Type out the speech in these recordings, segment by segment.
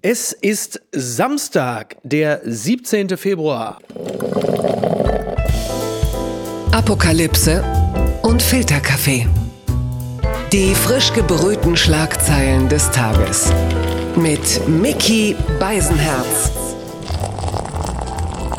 Es ist Samstag, der 17. Februar. Apokalypse und Filterkaffee. Die frisch gebrühten Schlagzeilen des Tages. Mit Mickey Beisenherz.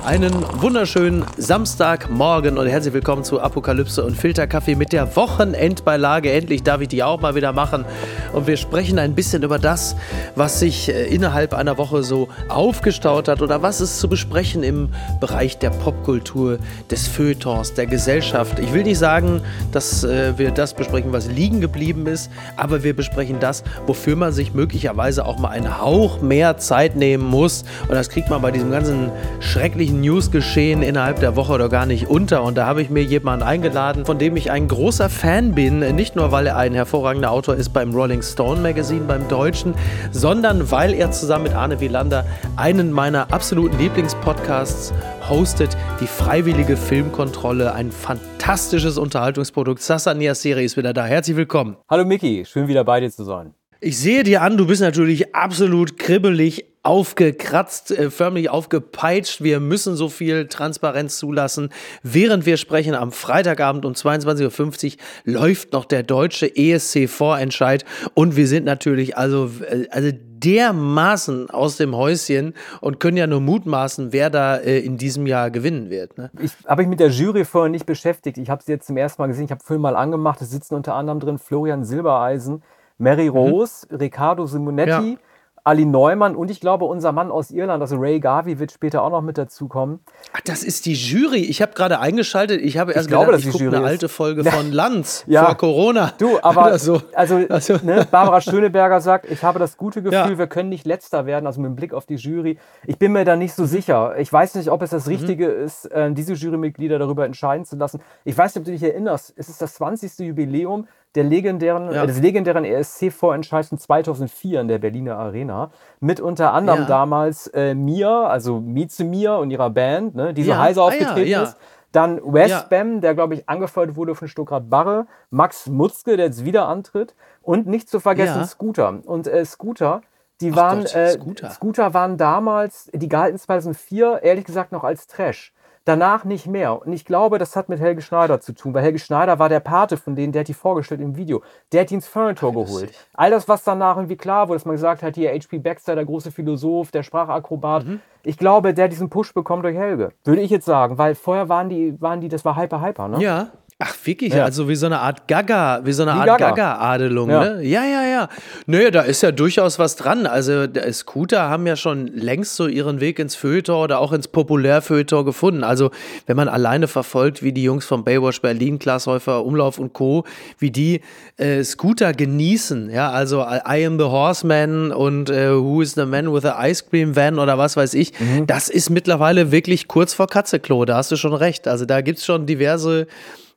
Einen wunderschönen Samstagmorgen und herzlich willkommen zu Apokalypse und Filterkaffee mit der Wochenendbeilage. Endlich darf ich die auch mal wieder machen. Und wir sprechen ein bisschen über das, was sich äh, innerhalb einer Woche so aufgestaut hat oder was es zu besprechen im Bereich der Popkultur, des Feuilletons, der Gesellschaft. Ich will nicht sagen, dass äh, wir das besprechen, was liegen geblieben ist, aber wir besprechen das, wofür man sich möglicherweise auch mal einen Hauch mehr Zeit nehmen muss. Und das kriegt man bei diesem ganzen schrecklichen Newsgeschehen innerhalb der Woche oder gar nicht unter. Und da habe ich mir jemanden eingeladen, von dem ich ein großer Fan bin. Nicht nur, weil er ein hervorragender Autor ist beim Rolling Stone Magazine, beim Deutschen, sondern weil er zusammen mit Arne Wielander einen meiner absoluten Lieblingspodcasts hostet, die Freiwillige Filmkontrolle, ein fantastisches Unterhaltungsprodukt. Sasa Niaseri ist wieder da. Herzlich willkommen. Hallo Miki, schön wieder bei dir zu sein. Ich sehe dir an, du bist natürlich absolut kribbelig, aufgekratzt, äh, förmlich aufgepeitscht. Wir müssen so viel Transparenz zulassen. Während wir sprechen, am Freitagabend um 22.50 Uhr läuft noch der deutsche ESC-Vorentscheid und wir sind natürlich also, äh, also dermaßen aus dem Häuschen und können ja nur mutmaßen, wer da äh, in diesem Jahr gewinnen wird. Ne? Ich habe mich mit der Jury vorher nicht beschäftigt. Ich habe sie jetzt zum ersten Mal gesehen. Ich habe Film mal angemacht. Es sitzen unter anderem drin Florian Silbereisen, Mary mhm. Rose, mhm. Riccardo Simonetti. Ja. Ali Neumann und ich glaube unser Mann aus Irland, also Ray Garvey, wird später auch noch mit dazukommen. Ach, das ist die Jury. Ich habe gerade eingeschaltet. Ich habe erst ich glaube, gedacht, ich gucke eine alte Folge ja. von Lanz ja. vor Corona. Du, aber so. also, also. Ne, Barbara Schöneberger sagt, ich habe das gute Gefühl, ja. wir können nicht letzter werden, also mit Blick auf die Jury. Ich bin mir da nicht so sicher. Ich weiß nicht, ob es das mhm. Richtige mhm. ist, äh, diese Jurymitglieder darüber entscheiden zu lassen. Ich weiß nicht, ob du dich erinnerst, es ist das 20. Jubiläum der legendären, ja. äh, des legendären ESC-Vorentscheids 2004 in der Berliner Arena. Mit unter anderem ja. damals äh, Mia, also Mieze Mia und ihrer Band, ne, die so ja. heiser ah, aufgetreten ist. Dann Westbam, der, glaube ich, angefeuert wurde von Stuttgart Barre. Max Mutzke, der jetzt wieder antritt. Und nicht zu vergessen Scooter. Und äh, Scooter, die Ach waren, Gott, äh, Scooter. Scooter waren damals, die galten 2004, ehrlich gesagt, noch als Trash danach nicht mehr. Und ich glaube, das hat mit Helge Schneider zu tun, weil Helge Schneider war der Pate von denen, der hat die vorgestellt im Video. Der hat ihn ins Furniture geholt. All das, was danach irgendwie klar wurde, dass man gesagt hat, hier H.P. Baxter, der große Philosoph, der Sprachakrobat. Mhm. Ich glaube, der diesen Push bekommen durch Helge. Würde ich jetzt sagen, weil vorher waren die, waren die, das war Hyper Hyper, ne? Ja, Ach, wirklich? Ja. Also wie so eine Art Gaga, wie so eine wie Art Gaga-Adelung, ja. ne? Ja, ja, ja. Naja, da ist ja durchaus was dran. Also Scooter haben ja schon längst so ihren Weg ins Feuilleton oder auch ins Populärfeuilleton gefunden. Also wenn man alleine verfolgt, wie die Jungs von Baywatch Berlin, Glashäufer, Umlauf und Co., wie die äh, Scooter genießen, ja, also I am the Horseman und äh, Who is the Man with the Ice Cream Van oder was weiß ich, mhm. das ist mittlerweile wirklich kurz vor Katzeklo, da hast du schon recht. Also da gibt es schon diverse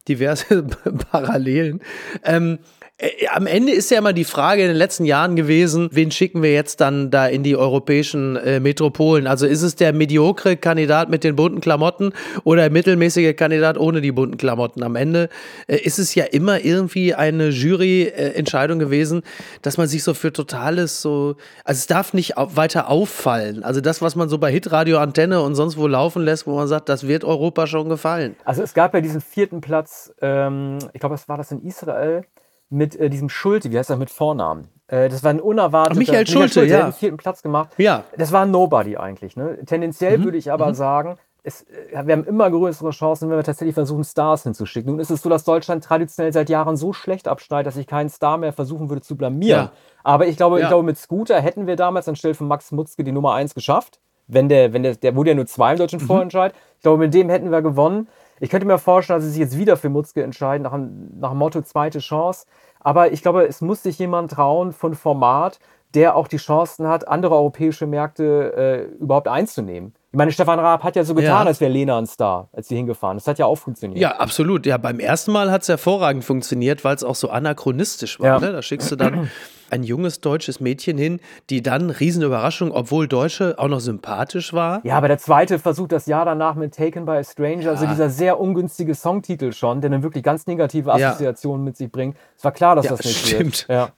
diverse Parallelen. Ähm, äh, am Ende ist ja immer die Frage in den letzten Jahren gewesen, wen schicken wir jetzt dann da in die europäischen äh, Metropolen? Also ist es der mediokre Kandidat mit den bunten Klamotten oder der mittelmäßige Kandidat ohne die bunten Klamotten? Am Ende äh, ist es ja immer irgendwie eine Juryentscheidung gewesen, dass man sich so für totales so, also es darf nicht au weiter auffallen. Also das, was man so bei Hitradio Antenne und sonst wo laufen lässt, wo man sagt, das wird Europa schon gefallen. Also es gab ja diesen vierten Platz, ähm, ich glaube, was war das in Israel? Mit äh, diesem Schulte, wie heißt er mit Vornamen? Äh, das war ein unerwarteter. Michael Schulte, Michael Schulte ja. Der hat den vierten Platz gemacht. Ja. Das war ein Nobody eigentlich. Ne? Tendenziell mhm. würde ich aber mhm. sagen, es, äh, wir haben immer größere Chancen, wenn wir tatsächlich versuchen, Stars hinzuschicken. Nun ist es so, dass Deutschland traditionell seit Jahren so schlecht abschneidet, dass ich keinen Star mehr versuchen würde zu blamieren. Ja. Aber ich glaube, ja. ich glaube, mit Scooter hätten wir damals anstelle von Max Mutzke die Nummer 1 geschafft. Wenn der, wenn der, der wurde ja nur zwei im deutschen mhm. Vorentscheid. Ich glaube, mit dem hätten wir gewonnen. Ich könnte mir vorstellen, dass sie sich jetzt wieder für Mutzke entscheiden, nach, nach dem Motto zweite Chance. Aber ich glaube, es muss sich jemand trauen von Format, der auch die Chancen hat, andere europäische Märkte äh, überhaupt einzunehmen. Ich meine, Stefan Raab hat ja so getan, ja. als wäre Lena ein Star, als sie hingefahren. Das hat ja auch funktioniert. Ja, absolut. Ja, beim ersten Mal hat es hervorragend funktioniert, weil es auch so anachronistisch war. Ja. Ne? Da schickst du dann ein junges deutsches Mädchen hin, die dann, Riesenüberraschung, obwohl Deutsche auch noch sympathisch war. Ja, aber der zweite Versuch das Jahr danach mit Taken by a Stranger, ja. also dieser sehr ungünstige Songtitel schon, der dann wirklich ganz negative Assoziationen ja. mit sich bringt. Es war klar, dass ja, das nicht stimmt. wird. Ja.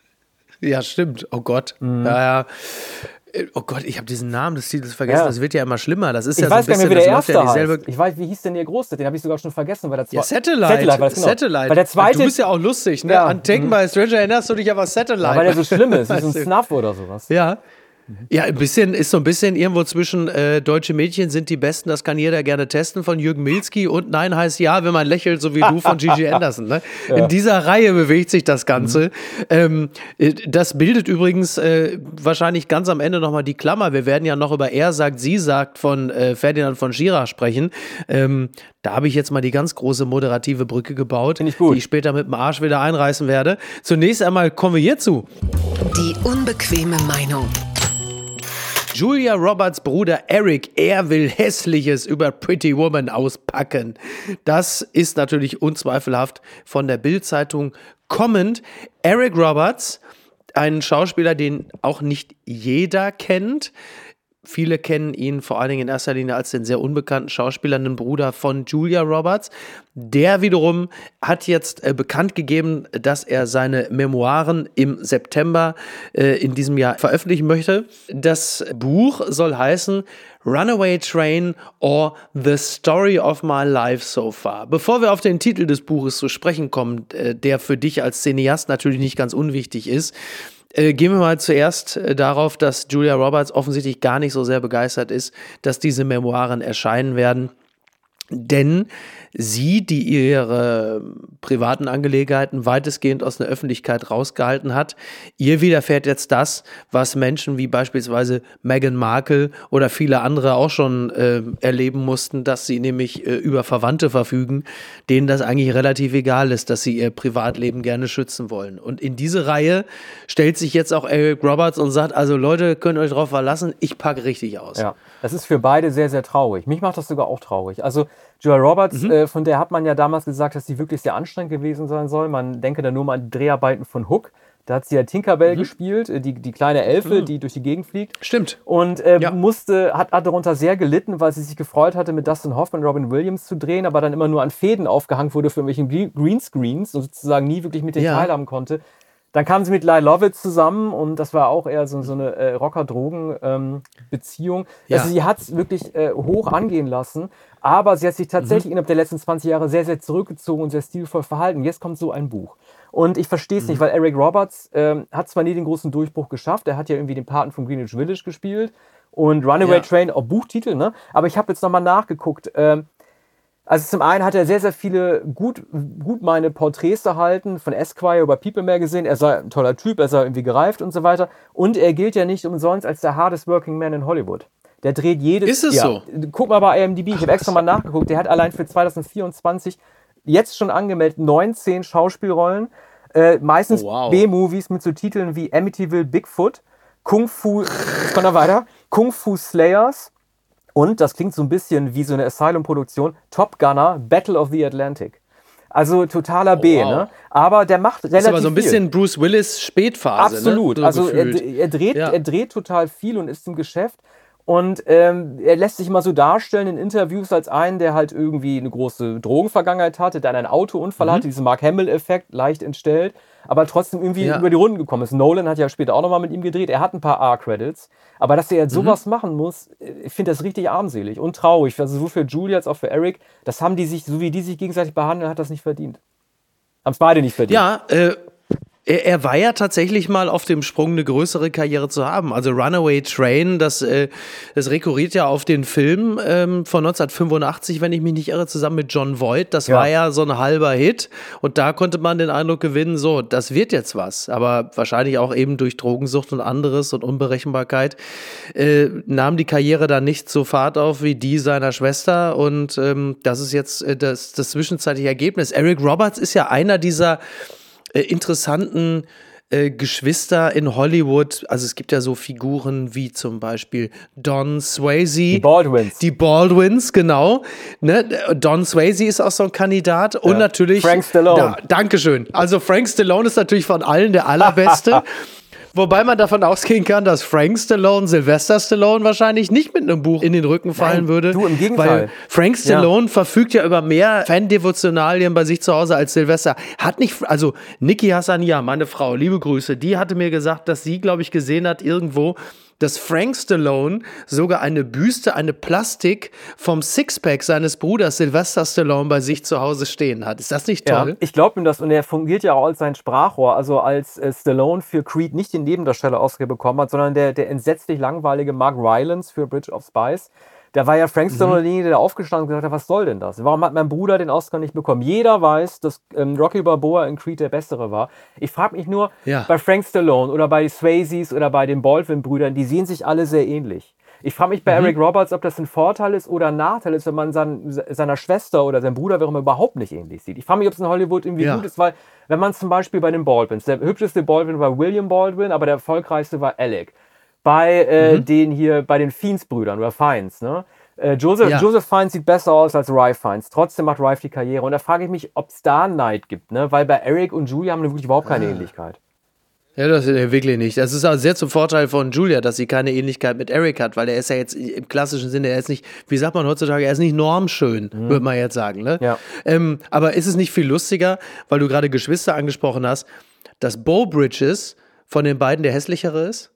ja, stimmt. Oh Gott. Mhm. Ja, ja Äh, oh Gott, ich habe diesen Namen des Titels vergessen. Ja. Das wird ja immer schlimmer. Das ist ich ja weiß so ein bisschen, gar nicht, wie der erste ja dieselbe Ich weiß, wie hieß denn ihr Große? Den habe ich sogar schon vergessen, weil der ja, Satellite. Satellite, war genau. Satellite. Weil der zweite. Du bist ja auch lustig, ne? Ja. An Taken mhm. by Stranger erinnerst du dich aber Satellite. Ja, weil der so schlimm ist, wie so ein Snuff oder sowas. Ja. Ja, ein bisschen ist so ein bisschen irgendwo zwischen äh, deutsche Mädchen sind die besten, das kann jeder gerne testen von Jürgen Milski und Nein heißt ja, wenn man lächelt, so wie du von Gigi Anderson. Ne? Ja. In dieser Reihe bewegt sich das Ganze. Mhm. Ähm, äh, das bildet übrigens äh, wahrscheinlich ganz am Ende nochmal die Klammer. Wir werden ja noch über er sagt, sie sagt von äh, Ferdinand von Schirach sprechen. Ähm, da habe ich jetzt mal die ganz große moderative Brücke gebaut, ich die ich später mit dem Arsch wieder einreißen werde. Zunächst einmal kommen wir hierzu. Die unbequeme Meinung. Julia Roberts Bruder Eric, er will Hässliches über Pretty Woman auspacken. Das ist natürlich unzweifelhaft von der Bild-Zeitung kommend. Eric Roberts, ein Schauspieler, den auch nicht jeder kennt, Viele kennen ihn vor allen Dingen in erster Linie als den sehr unbekannten Schauspieler, den Bruder von Julia Roberts. Der wiederum hat jetzt äh, bekannt gegeben, dass er seine Memoiren im September äh, in diesem Jahr veröffentlichen möchte. Das Buch soll heißen Runaway Train or The Story of My Life So Far. Bevor wir auf den Titel des Buches zu sprechen kommen, äh, der für dich als Cineast natürlich nicht ganz unwichtig ist, äh, gehen wir mal zuerst äh, darauf, dass Julia Roberts offensichtlich gar nicht so sehr begeistert ist, dass diese Memoiren erscheinen werden. Denn sie, die ihre privaten Angelegenheiten weitestgehend aus der Öffentlichkeit rausgehalten hat, ihr widerfährt jetzt das, was Menschen wie beispielsweise Meghan Markle oder viele andere auch schon äh, erleben mussten, dass sie nämlich äh, über Verwandte verfügen, denen das eigentlich relativ egal ist, dass sie ihr Privatleben gerne schützen wollen. Und in diese Reihe stellt sich jetzt auch Eric Roberts und sagt, also Leute, könnt euch darauf verlassen, ich packe richtig aus. Ja, das ist für beide sehr, sehr traurig. Mich macht das sogar auch traurig. Also Julia Roberts, mhm. äh, von der hat man ja damals gesagt, dass sie wirklich sehr anstrengend gewesen sein soll. Man denke da nur mal an die Dreharbeiten von Hook. Da hat sie ja Tinkerbell mhm. gespielt, äh, die, die kleine Elfe, mhm. die durch die Gegend fliegt. Stimmt. Und äh, ja. musste, hat, hat darunter sehr gelitten, weil sie sich gefreut hatte, mit Dustin Hoffman und Robin Williams zu drehen, aber dann immer nur an Fäden aufgehangen wurde für irgendwelche Greenscreens und sozusagen nie wirklich mit den ja. teilhaben konnte. Dann kam sie mit Lyle Lovett zusammen und das war auch eher so, so eine äh, Rocker-Drogen-Beziehung. Ähm, ja. Also sie hat es wirklich äh, hoch angehen lassen, aber sie hat sich tatsächlich mhm. innerhalb der letzten 20 Jahre sehr, sehr zurückgezogen und sehr stilvoll verhalten. Jetzt kommt so ein Buch. Und ich verstehe es mhm. nicht, weil Eric Roberts ähm, hat zwar nie den großen Durchbruch geschafft, er hat ja irgendwie den Paten von Greenwich Village gespielt und Runaway ja. Train, auch Buchtitel, ne? Aber ich habe jetzt nochmal nachgeguckt. Ähm, also zum einen hat er sehr, sehr viele gut, gut meine Porträts erhalten von Esquire über People Magazine. Er sei ein toller Typ, er sei irgendwie gereift und so weiter. Und er gilt ja nicht umsonst als der hardest working man in Hollywood. Der dreht jedes... Ist es ja, so? Guck mal bei IMDb, ich habe extra mal nachgeguckt. Der hat allein für 2024 jetzt schon angemeldet 19 Schauspielrollen. Äh, meistens oh, wow. B-Movies mit so Titeln wie Amityville Bigfoot, Kung Fu... Kommt er weiter. Kung Fu Slayers, und das klingt so ein bisschen wie so eine Asylum-Produktion. Top Gunner, Battle of the Atlantic. Also totaler B, oh, wow. ne? Aber der macht relativ. Das ist aber so ein bisschen viel. Bruce Willis Spätphase. Ne? Absolut. Ne? So also er, er, dreht, ja. er dreht total viel und ist im Geschäft. Und ähm, er lässt sich mal so darstellen in Interviews als einen, der halt irgendwie eine große Drogenvergangenheit hatte, der einen Autounfall mhm. hatte, diesen Mark Hamill-Effekt leicht entstellt, aber trotzdem irgendwie ja. über die Runden gekommen ist. Nolan hat ja später auch nochmal mit ihm gedreht, er hat ein paar R-Credits, aber dass er jetzt mhm. sowas machen muss, ich finde das richtig armselig und traurig. Also sowohl für Julia als auch für Eric, das haben die sich, so wie die sich gegenseitig behandeln, hat das nicht verdient. Haben es beide nicht verdient. Ja, äh, er, er, war ja tatsächlich mal auf dem Sprung, eine größere Karriere zu haben. Also Runaway Train, das, äh, das rekurriert ja auf den Film ähm, von 1985, wenn ich mich nicht irre, zusammen mit John Voight. Das ja. war ja so ein halber Hit. Und da konnte man den Eindruck gewinnen, so, das wird jetzt was. Aber wahrscheinlich auch eben durch Drogensucht und anderes und Unberechenbarkeit äh, nahm die Karriere dann nicht so Fahrt auf wie die seiner Schwester. Und ähm, das ist jetzt äh, das, das zwischenzeitliche Ergebnis. Eric Roberts ist ja einer dieser äh, interessanten äh, Geschwister in Hollywood. Also es gibt ja so Figuren wie zum Beispiel Don Swayze. Die Baldwins. Die Baldwins, genau. Ne? Don Swayze ist auch so ein Kandidat. Und natürlich. Frank Stallone. Da, Dankeschön. Also Frank Stallone ist natürlich von allen der allerbeste. Wobei man davon ausgehen kann, dass Frank Stallone, Sylvester Stallone wahrscheinlich nicht mit einem Buch in den Rücken fallen Nein, würde. Du, im Gegenteil. Weil Frank Stallone ja. verfügt ja über mehr Fan-Devotionalien bei sich zu Hause als Sylvester. Hat nicht, also Niki Hassania, meine Frau, liebe Grüße, die hatte mir gesagt, dass sie, glaube ich, gesehen hat irgendwo, dass Frank Stallone sogar eine Büste, eine Plastik vom Sixpack seines Bruders Sylvester Stallone bei sich zu Hause stehen hat. Ist das nicht toll? Ja, ich glaube ihm das und er fungiert ja auch als sein Sprachrohr, also als äh, Stallone für Creed nicht den Nebendarsteller Oscar bekommen hat, sondern der, der entsetzlich langweilige Mark Rylance für Bridge of Spies. Da war ja Frank Stallone mhm. derjenige, der aufgestanden und gesagt hat, was soll denn das? Warum hat mein Bruder den Oscar nicht bekommen? Jeder weiß, dass ähm, Rocky Balboa in Creed der Bessere war. Ich frage mich nur, ja. bei Frank Stallone oder bei Swayzes oder bei den Baldwin-Brüdern, die sehen sich alle sehr ähnlich. Ich frage mich bei mhm. Eric Roberts, ob das ein Vorteil ist oder ein Nachteil ist, wenn man sein, seiner Schwester oder seinem Bruder, warum überhaupt nicht ähnlich sieht. Ich frage mich, ob es in Hollywood irgendwie ja. gut ist, weil wenn man zum Beispiel bei den Baldwins, der hübscheste Baldwin war William Baldwin, aber der erfolgreichste war Alec. Bei äh, mhm. den hier, bei den Fiends-Brüdern oder Fiends, ne? Äh, Joseph, ja. Joseph Fiennes sieht besser aus als Rye Fiennes. Trotzdem macht Rye die Karriere. Und da frage ich mich, ob es da Neid gibt, ne? Weil bei Eric und Julia haben wir wirklich überhaupt keine ah. Ähnlichkeit. Ja, das ist wirklich nicht. Das ist auch sehr zum Vorteil von Julia, dass sie keine Ähnlichkeit mit Eric hat, weil er ist ja jetzt im klassischen Sinne, er ist nicht, wie sagt man heutzutage, er ist nicht normschön, mhm. würde man jetzt sagen. Ne? Ja. Ähm, aber ist es nicht viel lustiger, weil du gerade Geschwister angesprochen hast, dass Bo Bridges von den beiden der hässlichere ist?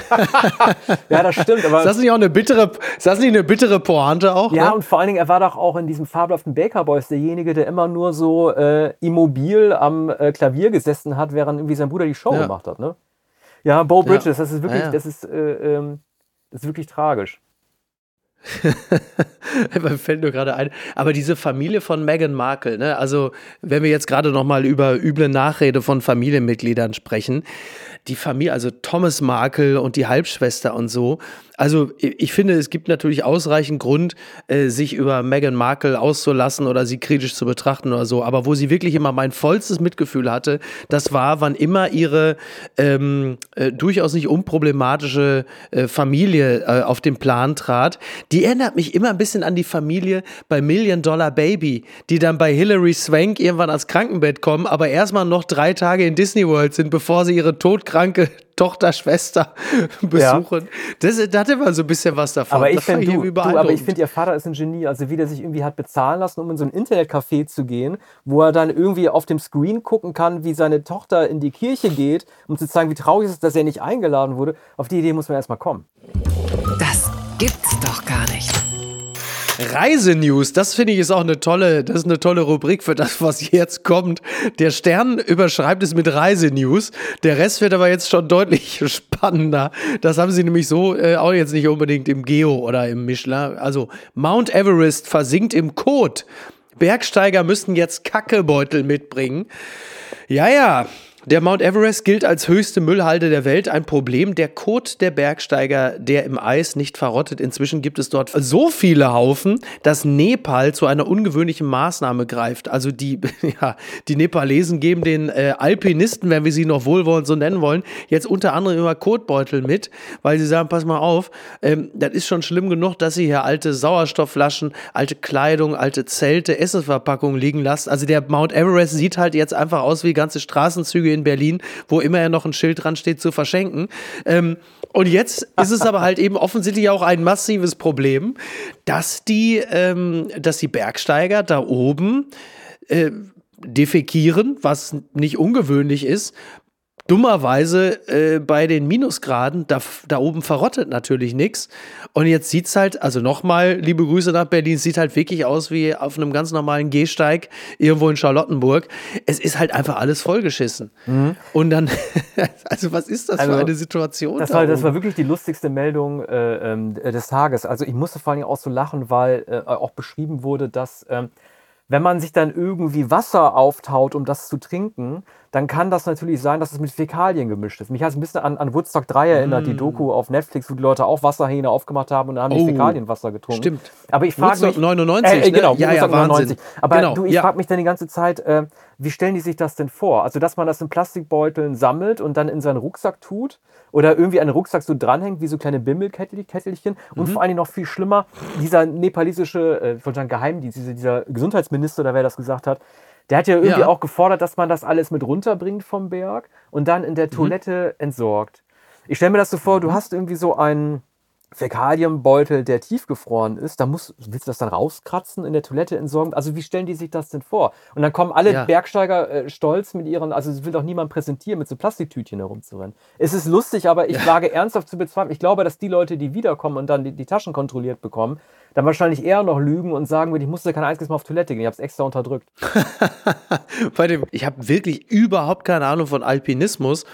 ja, das stimmt. Aber ist das nicht auch eine bittere, ist das nicht eine bittere Pointe auch? Ja, ne? und vor allen Dingen, er war doch auch in diesem fabelhaften Baker Boys derjenige, der immer nur so äh, immobil am äh, Klavier gesessen hat, während irgendwie sein Bruder die Show ja. gemacht hat. Ne? Ja, Bo Bridges, ja. das ist wirklich, ja, das ist, äh, ähm, das ist wirklich tragisch. Mir fällt nur gerade ein. Aber diese Familie von Meghan Markle, ne? also wenn wir jetzt gerade noch mal über üble Nachrede von Familienmitgliedern sprechen, die Familie, also Thomas Markle und die Halbschwester und so, also ich finde, es gibt natürlich ausreichend Grund, äh, sich über Meghan Markle auszulassen oder sie kritisch zu betrachten oder so. Aber wo sie wirklich immer mein vollstes Mitgefühl hatte, das war, wann immer ihre ähm, äh, durchaus nicht unproblematische äh, Familie äh, auf den Plan trat. Die erinnert mich immer ein bisschen an die Familie bei Million Dollar Baby, die dann bei Hilary Swank irgendwann ans Krankenbett kommen, aber erstmal noch drei Tage in Disney World sind, bevor sie ihre todkranke Tochter, Schwester besuchen. Ja. Das, das hatte man so ein bisschen was davon. Aber ich finde, du, du, aber ich finde, ihr Vater ist ein Genie. Also wie der sich irgendwie hat bezahlen lassen, um in so ein Internetcafé zu gehen, wo er dann irgendwie auf dem Screen gucken kann, wie seine Tochter in die Kirche geht, um zu zeigen, wie traurig es ist, dass er nicht eingeladen wurde. Auf die Idee muss man erstmal kommen. Das gibt's doch gar nicht. Reisenews, das finde ich ist auch eine tolle, das ist eine tolle Rubrik für das, was jetzt kommt. Der Stern überschreibt es mit Reisenews. Der Rest wird aber jetzt schon deutlich spannender. Das haben sie nämlich so äh, auch jetzt nicht unbedingt im Geo oder im Michelin. Also Mount Everest versinkt im Kot. Bergsteiger müssen jetzt Kackebeutel mitbringen. Ja, ja, der Mount Everest gilt als höchste Müllhalde der Welt. Ein Problem. Der Kot der Bergsteiger, der im Eis nicht verrottet. Inzwischen gibt es dort so viele Haufen, dass Nepal zu einer ungewöhnlichen Maßnahme greift. Also die, ja, die Nepalesen geben den äh, Alpinisten, wenn wir sie noch wohlwollend so nennen wollen, jetzt unter anderem immer Kotbeutel mit, weil sie sagen, pass mal auf, ähm, das ist schon schlimm genug, dass sie hier alte Sauerstoffflaschen, alte Kleidung, alte Zelte, Essensverpackungen liegen lassen. Also der Mount Everest sieht halt jetzt einfach aus wie ganze Straßenzüge in Berlin, wo immer noch ein Schild dran steht, zu verschenken. Ähm, und jetzt ist es aber halt eben offensichtlich auch ein massives Problem, dass die, ähm, dass die Bergsteiger da oben äh, defekieren, was nicht ungewöhnlich ist, dummerweise äh, bei den Minusgraden, da, da oben verrottet natürlich nichts. Und jetzt sieht es halt, also nochmal, liebe Grüße nach Berlin, sieht halt wirklich aus wie auf einem ganz normalen Gehsteig irgendwo in Charlottenburg. Es ist halt einfach alles vollgeschissen. Mhm. Und dann, also was ist das also, für eine Situation? Das war, das war wirklich die lustigste Meldung äh, ähm, des Tages. Also ich musste vor allem auch so lachen, weil äh, auch beschrieben wurde, dass ähm, wenn man sich dann irgendwie Wasser auftaut, um das zu trinken, dann kann das natürlich sein, dass es mit Fäkalien gemischt ist. Mich hat es ein bisschen an, an Woodstock 3 erinnert, mm. die Doku auf Netflix, wo die Leute auch Wasserhähne aufgemacht haben und dann haben oh, die Fäkalienwasser getrunken. Stimmt. Aber ich frage mich... 99, äh, äh, genau, ne? ja, ja, 99. Aber genau, du, ich ja. frage mich dann die ganze Zeit, äh, wie stellen die sich das denn vor? Also, dass man das in Plastikbeuteln sammelt und dann in seinen Rucksack tut oder irgendwie an den Rucksack so dranhängt, wie so kleine Bimmelkettelchen. Und mhm. vor allen Dingen noch viel schlimmer, dieser nepalesische, äh, ich wollte sagen Geheimdienst, dieser, dieser Gesundheitsminister, oder wer das gesagt hat, der hat ja irgendwie ja. auch gefordert, dass man das alles mit runterbringt vom Berg und dann in der mhm. Toilette mhm. entsorgt. Ich stelle mir das so vor, du mhm. hast irgendwie so einen, Fäkalienbeutel, der tiefgefroren ist, da muss, willst du das dann rauskratzen, in der Toilette entsorgen? Also wie stellen die sich das denn vor? Und dann kommen alle ja. Bergsteiger äh, stolz mit ihren, also es will doch niemand präsentieren, mit so Plastiktütchen herumzurennen. Es ist lustig, aber ich ja. wage ernsthaft zu bezweifeln. Ich glaube, dass die Leute, die wiederkommen und dann die, die Taschen kontrolliert bekommen, dann wahrscheinlich eher noch lügen und sagen würden, ich musste kein einziges Mal auf Toilette gehen, ich habe es extra unterdrückt. Bei dem, ich habe wirklich überhaupt keine Ahnung von Alpinismus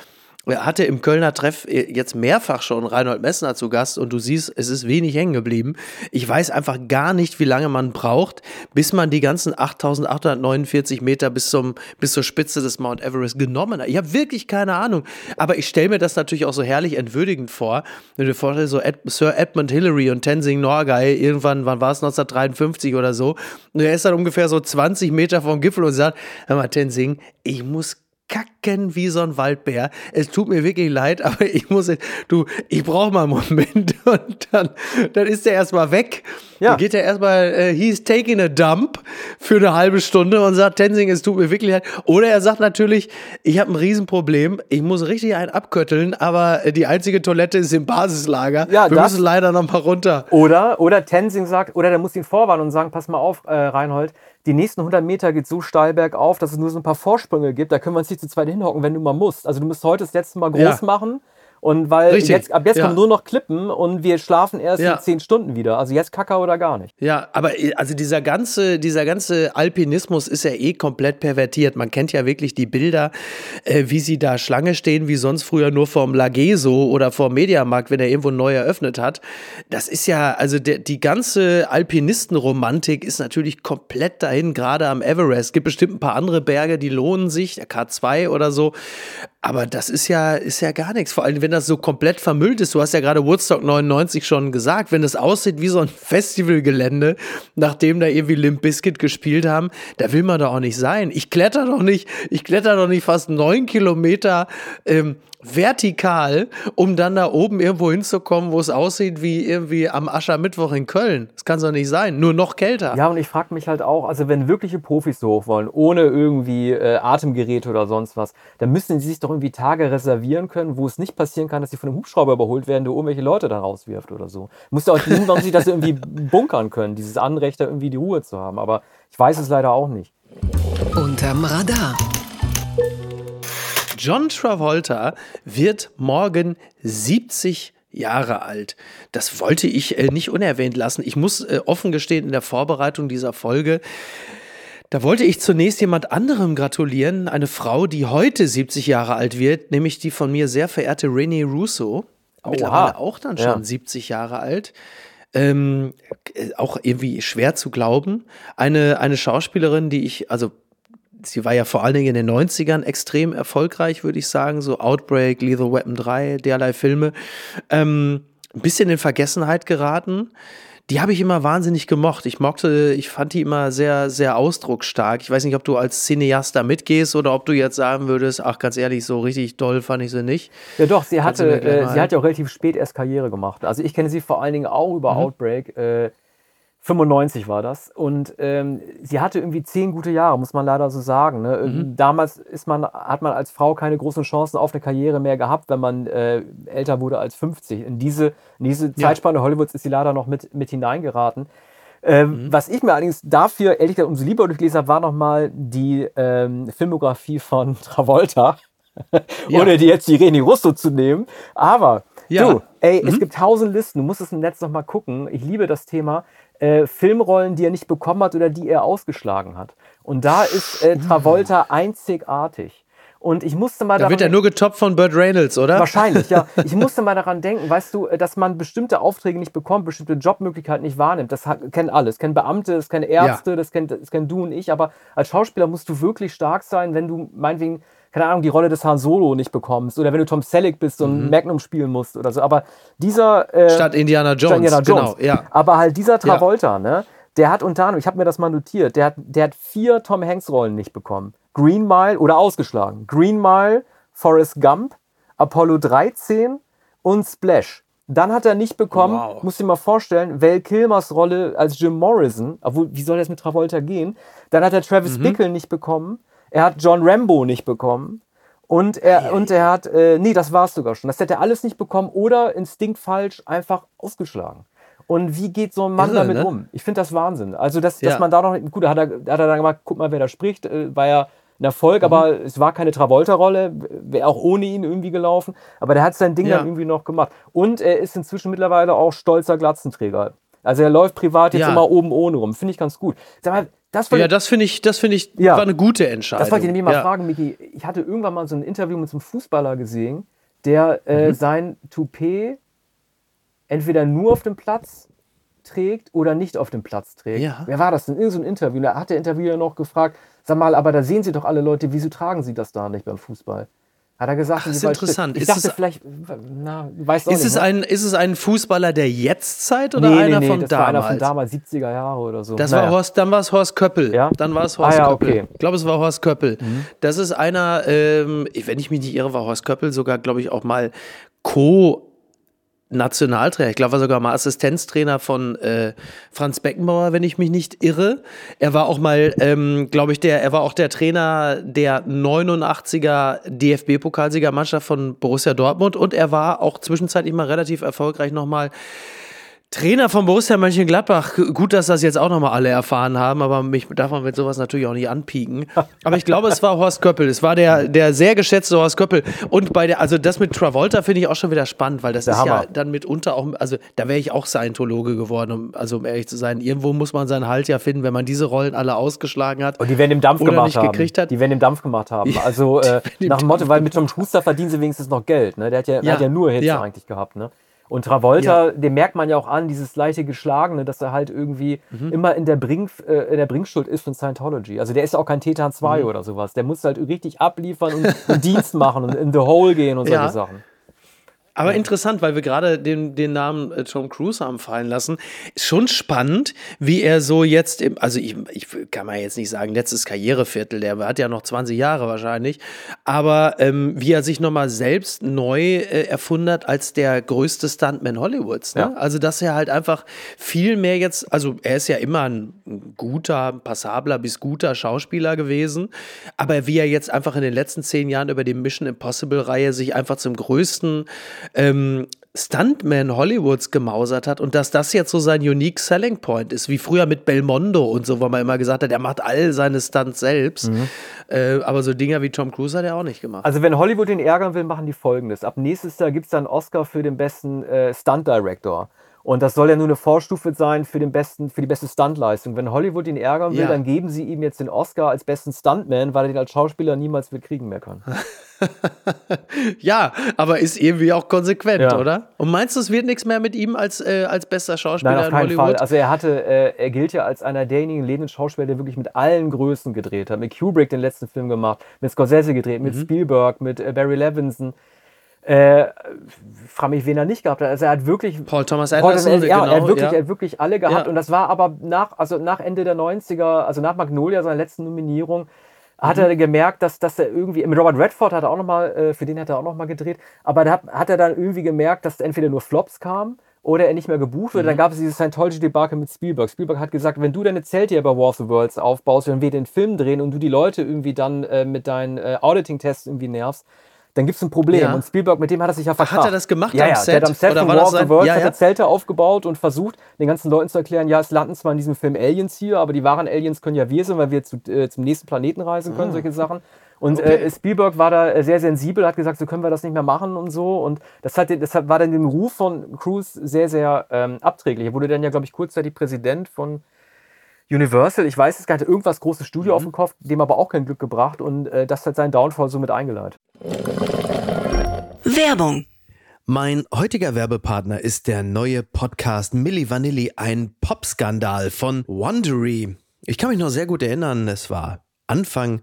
hatte im Kölner Treff äh, jetzt mehrfach schon Reinhold Messner zu Gast und du siehst, es ist wenig hängen geblieben. Ich weiß einfach gar nicht, wie lange man braucht, bis man die ganzen 8849 Meter bis, zum, bis zur Spitze des Mount Everest genommen hat. Ich habe wirklich keine Ahnung. Aber ich stelle mir das natürlich auch so herrlich entwürdigend vor. Wenn du dir vorstellst, so Ed, Sir Edmund Hillary und Tenzing Norgay, irgendwann, wann war es, 1953 oder so, und er ist dann ungefähr so 20 Meter vom Gipfel und sagt, hör mal, Tenzing, ich muss kacken wie so ein Waldbär. Es tut mir wirklich leid, aber ich muss, du, ich brauche mal einen Moment und dann, dann ist er erstmal weg. Ja. Dann geht er erstmal, äh, he's taking a dump für eine halbe Stunde und sagt, Tenzing, es tut mir wirklich leid. Oder er sagt natürlich, ich habe ein Riesenproblem, ich muss richtig einen abkötteln, aber die einzige Toilette ist im Basislager. Ja, Wir das, müssen leider noch mal runter. Oder, oder Tenzing sagt, oder der muss ihn vorwarnen und sagen, pass mal auf, äh, Reinhold, die nächsten 100 Meter geht so steil bergauf, dass es nur so ein paar Vorsprünge gibt. Da können wir uns nicht zu zweit hinhocken, wenn du mal musst. Also du musst heute das letzte Mal groß ja. machen und weil Richtig. jetzt, ab jetzt ja. kommen nur noch Klippen und wir schlafen erst ja. in zehn Stunden wieder. Also jetzt Kakao oder gar nicht. Ja, aber äh, also dieser ganze, dieser ganze Alpinismus ist ja eh komplett pervertiert. Man kennt ja wirklich die Bilder, äh, wie sie da Schlange stehen, wie sonst früher nur vorm Lageso oder vorm Mediamarkt, wenn er irgendwo neu eröffnet hat. Das ist ja, also der, die ganze Alpinistenromantik ist natürlich komplett dahin, gerade am Everest. Es gibt bestimmt ein paar andere Berge, die lohnen sich, der K2 oder so. Aber das ist ja, ist ja gar nichts. Vor allem, wenn das so komplett vermüllt ist. Du hast ja gerade Woodstock 99 schon gesagt, wenn es aussieht wie so ein Festivalgelände, nachdem da irgendwie Limp Bizkit gespielt haben, da will man doch auch nicht sein. Ich kletter doch nicht, ich kletter doch nicht fast neun Kilometer ähm, vertikal, um dann da oben irgendwo hinzukommen, wo es aussieht wie irgendwie am Aschermittwoch in Köln. Das kann es doch nicht sein, nur noch kälter. Ja, und ich frage mich halt auch, also wenn wirkliche Profis so hoch wollen, ohne irgendwie äh, Atemgeräte oder sonst was, dann müssen sie sich doch irgendwie Tage reservieren können, wo es nicht passieren kann, dass sie von einem Hubschrauber überholt werden, der irgendwelche Leute da rauswirft oder so. Muss ja auch irgendwann sich das irgendwie bunkern können, dieses Anrecht, da irgendwie die Ruhe zu haben. Aber ich weiß es leider auch nicht. Unterm Radar. John Travolta wird morgen 70 Jahre alt. Das wollte ich äh, nicht unerwähnt lassen. Ich muss äh, offen gestehen, in der Vorbereitung dieser Folge, da wollte ich zunächst jemand anderem gratulieren, eine Frau, die heute 70 Jahre alt wird, nämlich die von mir sehr verehrte Renee Russo. Oha. Mittlerweile auch dann schon ja. 70 Jahre alt. Ähm, äh, auch irgendwie schwer zu glauben. Eine, eine Schauspielerin, die ich, also sie war ja vor allen Dingen in den 90ern extrem erfolgreich, würde ich sagen. So Outbreak, Lethal Weapon 3, derlei Filme. Ähm, ein bisschen in Vergessenheit geraten. Die habe ich immer wahnsinnig gemocht. Ich mochte, ich fand die immer sehr, sehr ausdrucksstark. Ich weiß nicht, ob du als Cineast da mitgehst oder ob du jetzt sagen würdest, ach ganz ehrlich, so richtig doll fand ich sie nicht. Ja doch, sie hatte, äh, sie hat ja auch relativ spät erst Karriere gemacht. Also ich kenne sie vor allen Dingen auch über mhm. Outbreak. Äh, 95 war das. Und ähm, sie hatte irgendwie zehn gute Jahre, muss man leider so sagen. Ne? Mhm. Damals ist man, hat man als Frau keine großen Chancen auf eine Karriere mehr gehabt, wenn man äh, älter wurde als 50. In diese, in diese Zeitspanne ja. Hollywoods ist sie leider noch mit, mit hineingeraten. Ähm, mhm. Was ich mir allerdings dafür, ehrlich gesagt, umso lieber durchgelesen habe, war nochmal die ähm, Filmografie von Travolta. ja. Ohne die jetzt die Reni Russo zu nehmen. Aber ja. du, ey, mhm. es gibt tausend Listen. Du musst es im Netz nochmal gucken. Ich liebe das Thema äh, Filmrollen, die er nicht bekommen hat oder die er ausgeschlagen hat. Und da ist äh, Travolta einzigartig. Und ich musste mal da wird er nur getoppt von Burt Reynolds, oder? Wahrscheinlich, ja. Ich musste mal daran denken, weißt du, dass man bestimmte Aufträge nicht bekommt, bestimmte Jobmöglichkeiten nicht wahrnimmt. Das kennen alle. Das kennen Beamte, das kennen Ärzte, ja. das, kennen, das kennen du und ich. Aber als Schauspieler musst du wirklich stark sein, wenn du meinetwegen keine Ahnung, die Rolle des Han Solo nicht bekommst oder wenn du Tom Selleck bist und mhm. Magnum spielen musst oder so. Aber dieser äh, statt Indiana Jones, statt Indiana Jones. genau, ja. Aber halt dieser Travolta, ja. ne? Der hat unter anderem, ich habe mir das mal notiert, der hat, der hat vier Tom Hanks Rollen nicht bekommen. Green Mile oder ausgeschlagen. Green Mile, Forrest Gump, Apollo 13 und Splash. Dann hat er nicht bekommen, wow. muss dir mal vorstellen, Val Kilmers Rolle als Jim Morrison, obwohl, wie soll das mit Travolta gehen? Dann hat er Travis mhm. Bickle nicht bekommen. Er hat John Rambo nicht bekommen. Und er, und er hat, äh, nee, das war es sogar schon. Das hätte er alles nicht bekommen oder Instinkt falsch einfach ausgeschlagen. Und wie geht so ein Mann Irre, damit ne? um? Ich finde das Wahnsinn. Also, dass, ja. dass man da noch, gut, da hat er, da hat er dann gemacht, guck mal, wer da spricht, äh, war ja ein Erfolg, mhm. aber es war keine Travolta-Rolle, wäre auch ohne ihn irgendwie gelaufen. Aber der hat sein Ding ja. dann irgendwie noch gemacht. Und er ist inzwischen mittlerweile auch stolzer Glatzenträger. Also er läuft privat jetzt ja. immer oben ohne rum. Finde ich ganz gut. Sag mal, das ja, das finde ich, das finde ich, ja. war eine gute Entscheidung. Das wollte ich nämlich mal ja. fragen, Miki. Ich hatte irgendwann mal so ein Interview mit so einem Fußballer gesehen, der äh, mhm. sein Toupet entweder nur auf dem Platz trägt oder nicht auf dem Platz trägt. Ja. Wer war das denn? Irgend so ein Interview. Da hat der Interviewer noch gefragt, sag mal, aber da sehen Sie doch alle Leute, wieso tragen Sie das da nicht beim Fußball? Hat er gesagt, Ach, das ist interessant. Ich ist dachte es, vielleicht, na, weiß auch ist nicht. Es ne? ein, ist es ein Fußballer der Jetztzeit oder nee, einer nee, nee, von das damals? War einer von damals, 70er Jahre oder so. Das naja. war Horst, dann war es Horst Köppel. Ja? Dann war es Horst ah, ja, Köppel. Okay. Ich glaube, es war Horst Köppel. Mhm. Das ist einer, ähm, wenn ich mich nicht irre, war Horst Köppel sogar, glaube ich, auch mal Co- Nationaltrainer, ich glaube, war sogar mal Assistenztrainer von äh, Franz Beckenbauer, wenn ich mich nicht irre. Er war auch mal, ähm, glaube ich, der, er war auch der Trainer der 89er DFB-Pokalsiegermannschaft von Borussia Dortmund und er war auch zwischenzeitlich mal relativ erfolgreich nochmal Trainer von Borussia Mönchengladbach. Gut, dass das jetzt auch nochmal alle erfahren haben, aber mich darf man mit sowas natürlich auch nicht anpieken. Aber ich glaube, es war Horst Köppel. Es war der, der sehr geschätzte Horst Köppel. Und bei der, also das mit Travolta finde ich auch schon wieder spannend, weil das der ist Hammer. ja dann mitunter auch, also da wäre ich auch Scientologe geworden, um, also um ehrlich zu sein. Irgendwo muss man seinen Halt ja finden, wenn man diese Rollen alle ausgeschlagen hat. Und die werden im Dampf oder gemacht nicht haben. Gekriegt hat. Die werden im Dampf gemacht haben. Also äh, nach dem Motto, weil mit Tom Schuster verdienen sie wenigstens noch Geld. Ne? Der hat ja, ja. Hat ja nur Hits ja. eigentlich gehabt. Ne? Und Travolta, ja. dem merkt man ja auch an, dieses leichte Geschlagene, dass er halt irgendwie mhm. immer in der, Brink, äh, in der Bringschuld ist von Scientology. Also der ist auch kein Tetan 2 mhm. oder sowas. Der muss halt richtig abliefern und, und Dienst machen und in the hole gehen und solche ja. Sachen. Aber interessant, weil wir gerade den, den Namen äh, Tom Cruise haben fallen lassen. Ist schon spannend, wie er so jetzt, im, also ich, ich kann mal jetzt nicht sagen, letztes Karriereviertel, der hat ja noch 20 Jahre wahrscheinlich, aber ähm, wie er sich nochmal selbst neu äh, erfunden hat als der größte Stuntman Hollywoods. Ne? Ja. Also, dass er halt einfach viel mehr jetzt, also er ist ja immer ein guter, passabler bis guter Schauspieler gewesen, aber wie er jetzt einfach in den letzten zehn Jahren über die Mission Impossible-Reihe sich einfach zum größten ähm, Stuntman Hollywoods gemausert hat und dass das jetzt so sein unique selling point ist, wie früher mit Belmondo und so, wo man immer gesagt hat, er macht all seine Stunts selbst. Mhm. Äh, aber so Dinger wie Tom Cruise hat er auch nicht gemacht. Also wenn Hollywood ihn ärgern will, machen die folgendes. Ab nächstes Jahr gibt es dann Oscar für den besten äh, Stunt Director. Und das soll ja nur eine Vorstufe sein für, den besten, für die beste Stuntleistung. Wenn Hollywood ihn ärgern will, ja. dann geben sie ihm jetzt den Oscar als besten Stuntman, weil er den als Schauspieler niemals wird kriegen mehr kann. ja, aber ist irgendwie auch konsequent, ja. oder? Und meinst du, es wird nichts mehr mit ihm als, äh, als bester Schauspieler Nein, auf keinen in Hollywood? Fall. Also er hatte, äh, er gilt ja als einer derjenigen lebenden Schauspieler, der wirklich mit allen Größen gedreht hat. Mit Kubrick den letzten Film gemacht, mit Scorsese gedreht, mit mhm. Spielberg, mit äh, Barry Levinson. Äh, frage mich, wen er nicht gehabt hat. Also er hat wirklich. Paul Thomas Anderson. Paul, ja, genau, er, hat wirklich, ja. er hat wirklich alle gehabt. Ja. Und das war aber nach, also nach Ende der 90er, also nach Magnolia, seiner letzten Nominierung, hat mhm. er gemerkt, dass, dass er irgendwie, mit Robert Redford hat er auch nochmal, äh, für den hat er auch nochmal gedreht, aber da hat, hat er dann irgendwie gemerkt, dass entweder nur Flops kamen oder er nicht mehr gebucht wird. Mhm. Dann gab es dieses Scientology-Debakel mit Spielberg. Spielberg hat gesagt, wenn du deine Zelte hier bei War of the Worlds aufbaust, wenn wir den Film drehen und du die Leute irgendwie dann äh, mit deinen äh, Auditing-Tests irgendwie nervst, dann gibt es ein Problem. Ja. Und Spielberg, mit dem hat er sich ja verkracht. Hat er das gemacht ja, am ja. Set? Der hat am Set Oder von War of the Worlds ja, ja. hat er Zelte aufgebaut und versucht, den ganzen Leuten zu erklären, ja, es landen zwar in diesem Film Aliens hier, aber die wahren Aliens können ja wir sein, weil wir zu, äh, zum nächsten Planeten reisen können, ah. solche Sachen. Und okay. äh, Spielberg war da sehr sensibel, hat gesagt, so können wir das nicht mehr machen und so. Und das, hat, das war dann dem Ruf von Cruise sehr, sehr ähm, abträglich. Er wurde dann ja, glaube ich, kurzzeitig Präsident von Universal. Ich weiß, es hatte irgendwas großes Studio mhm. auf dem Kopf, dem aber auch kein Glück gebracht. Und äh, das hat seinen Downfall somit eingeleitet. Werbung. Mein heutiger Werbepartner ist der neue Podcast Milli Vanilli, ein Popskandal von Wondery. Ich kann mich noch sehr gut erinnern, es war Anfang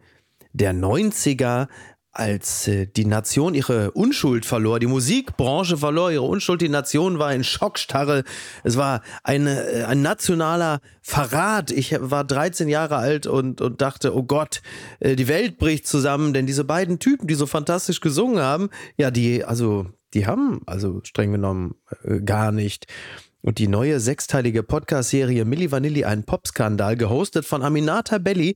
der 90er, als äh, die Nation ihre Unschuld verlor, die Musikbranche verlor ihre Unschuld, die Nation war in Schockstarre, es war eine, äh, ein nationaler Verrat. Ich war 13 Jahre alt und, und dachte, oh Gott, äh, die Welt bricht zusammen, denn diese beiden Typen, die so fantastisch gesungen haben, ja, die, also, die haben also streng genommen gar nicht. Und die neue sechsteilige Podcast-Serie Milli Vanilli, ein Popskandal, gehostet von Aminata Belli,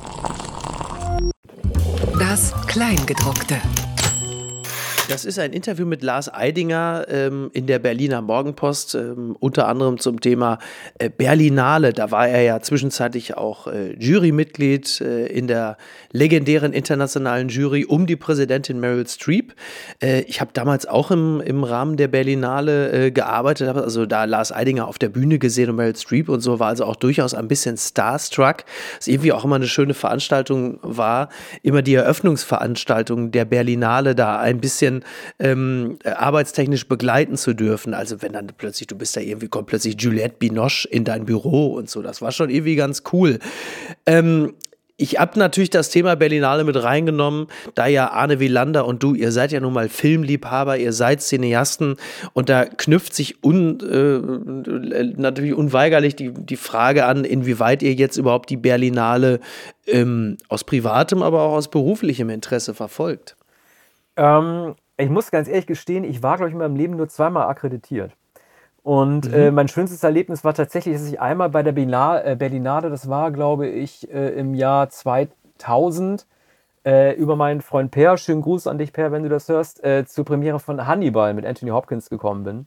Das Kleingedruckte. Das ist ein Interview mit Lars Eidinger ähm, in der Berliner Morgenpost, ähm, unter anderem zum Thema äh, Berlinale. Da war er ja zwischenzeitlich auch äh, Jurymitglied äh, in der legendären internationalen Jury um die Präsidentin Meryl Streep. Äh, ich habe damals auch im, im Rahmen der Berlinale äh, gearbeitet, also da Lars Eidinger auf der Bühne gesehen und Meryl Streep und so, war also auch durchaus ein bisschen starstruck. Was irgendwie auch immer eine schöne Veranstaltung war, immer die Eröffnungsveranstaltung der Berlinale da ein bisschen ähm, arbeitstechnisch begleiten zu dürfen. Also wenn dann plötzlich, du bist da irgendwie, kommt plötzlich Juliette Binoche in dein Büro und so. Das war schon irgendwie ganz cool. Ähm, ich habe natürlich das Thema Berlinale mit reingenommen, da ja Arne Wielander und du, ihr seid ja nun mal Filmliebhaber, ihr seid Cineasten und da knüpft sich un, äh, natürlich unweigerlich die, die Frage an, inwieweit ihr jetzt überhaupt die Berlinale ähm, aus privatem, aber auch aus beruflichem Interesse verfolgt. Ähm, ich muss ganz ehrlich gestehen, ich war, glaube ich, in meinem Leben nur zweimal akkreditiert. Und mhm. äh, mein schönstes Erlebnis war tatsächlich, dass ich einmal bei der äh, Berlinade, das war, glaube ich, äh, im Jahr 2000, äh, über meinen Freund Per, schönen Gruß an dich, Per, wenn du das hörst, äh, zur Premiere von Hannibal mit Anthony Hopkins gekommen bin.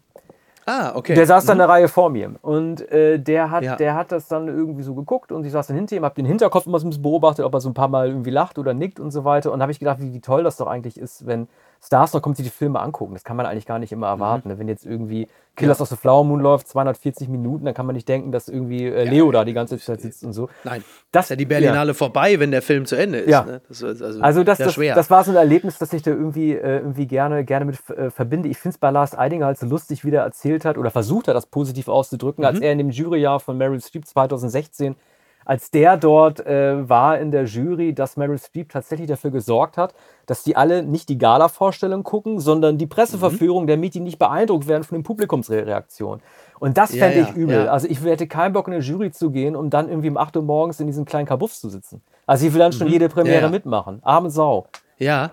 Ah, okay. Der saß dann mhm. eine Reihe vor mir und äh, der, hat, ja. der hat das dann irgendwie so geguckt und ich saß dann hinter ihm, hab den Hinterkopf immer so ein bisschen beobachtet, ob er so ein paar Mal irgendwie lacht oder nickt und so weiter und habe ich gedacht, wie, wie toll das doch eigentlich ist, wenn Stars noch kommt, sich die Filme angucken. Das kann man eigentlich gar nicht immer erwarten. Mhm. Wenn jetzt irgendwie Killers ja. of the Flower Moon läuft, 240 Minuten, dann kann man nicht denken, dass irgendwie äh, Leo ja. da die ganze Zeit sitzt und so. Nein, das ist ja die Berlinale ja. vorbei, wenn der Film zu Ende ist. Ja. Ne? Das ist also, also das, das, das, war so ein Erlebnis, das ich da irgendwie, äh, irgendwie gerne, gerne mit äh, verbinde. Ich finde es bei Lars Eidinger halt so lustig, wie der erzählt hat oder versucht hat, das positiv auszudrücken, mhm. als er in dem Juryjahr von Meryl Streep 2016 als der dort äh, war in der Jury, dass Meryl Streep tatsächlich dafür gesorgt hat, dass die alle nicht die Gala-Vorstellung gucken, sondern die Presseverführung, mhm. damit die nicht beeindruckt werden von den Publikumsreaktionen. Und das fände ja, ich übel. Ja. Also ich hätte keinen Bock in eine Jury zu gehen, um dann irgendwie um 8 Uhr morgens in diesem kleinen Kabuff zu sitzen. Also ich will dann schon mhm. jede Premiere ja, mitmachen. Arme Sau. Ja,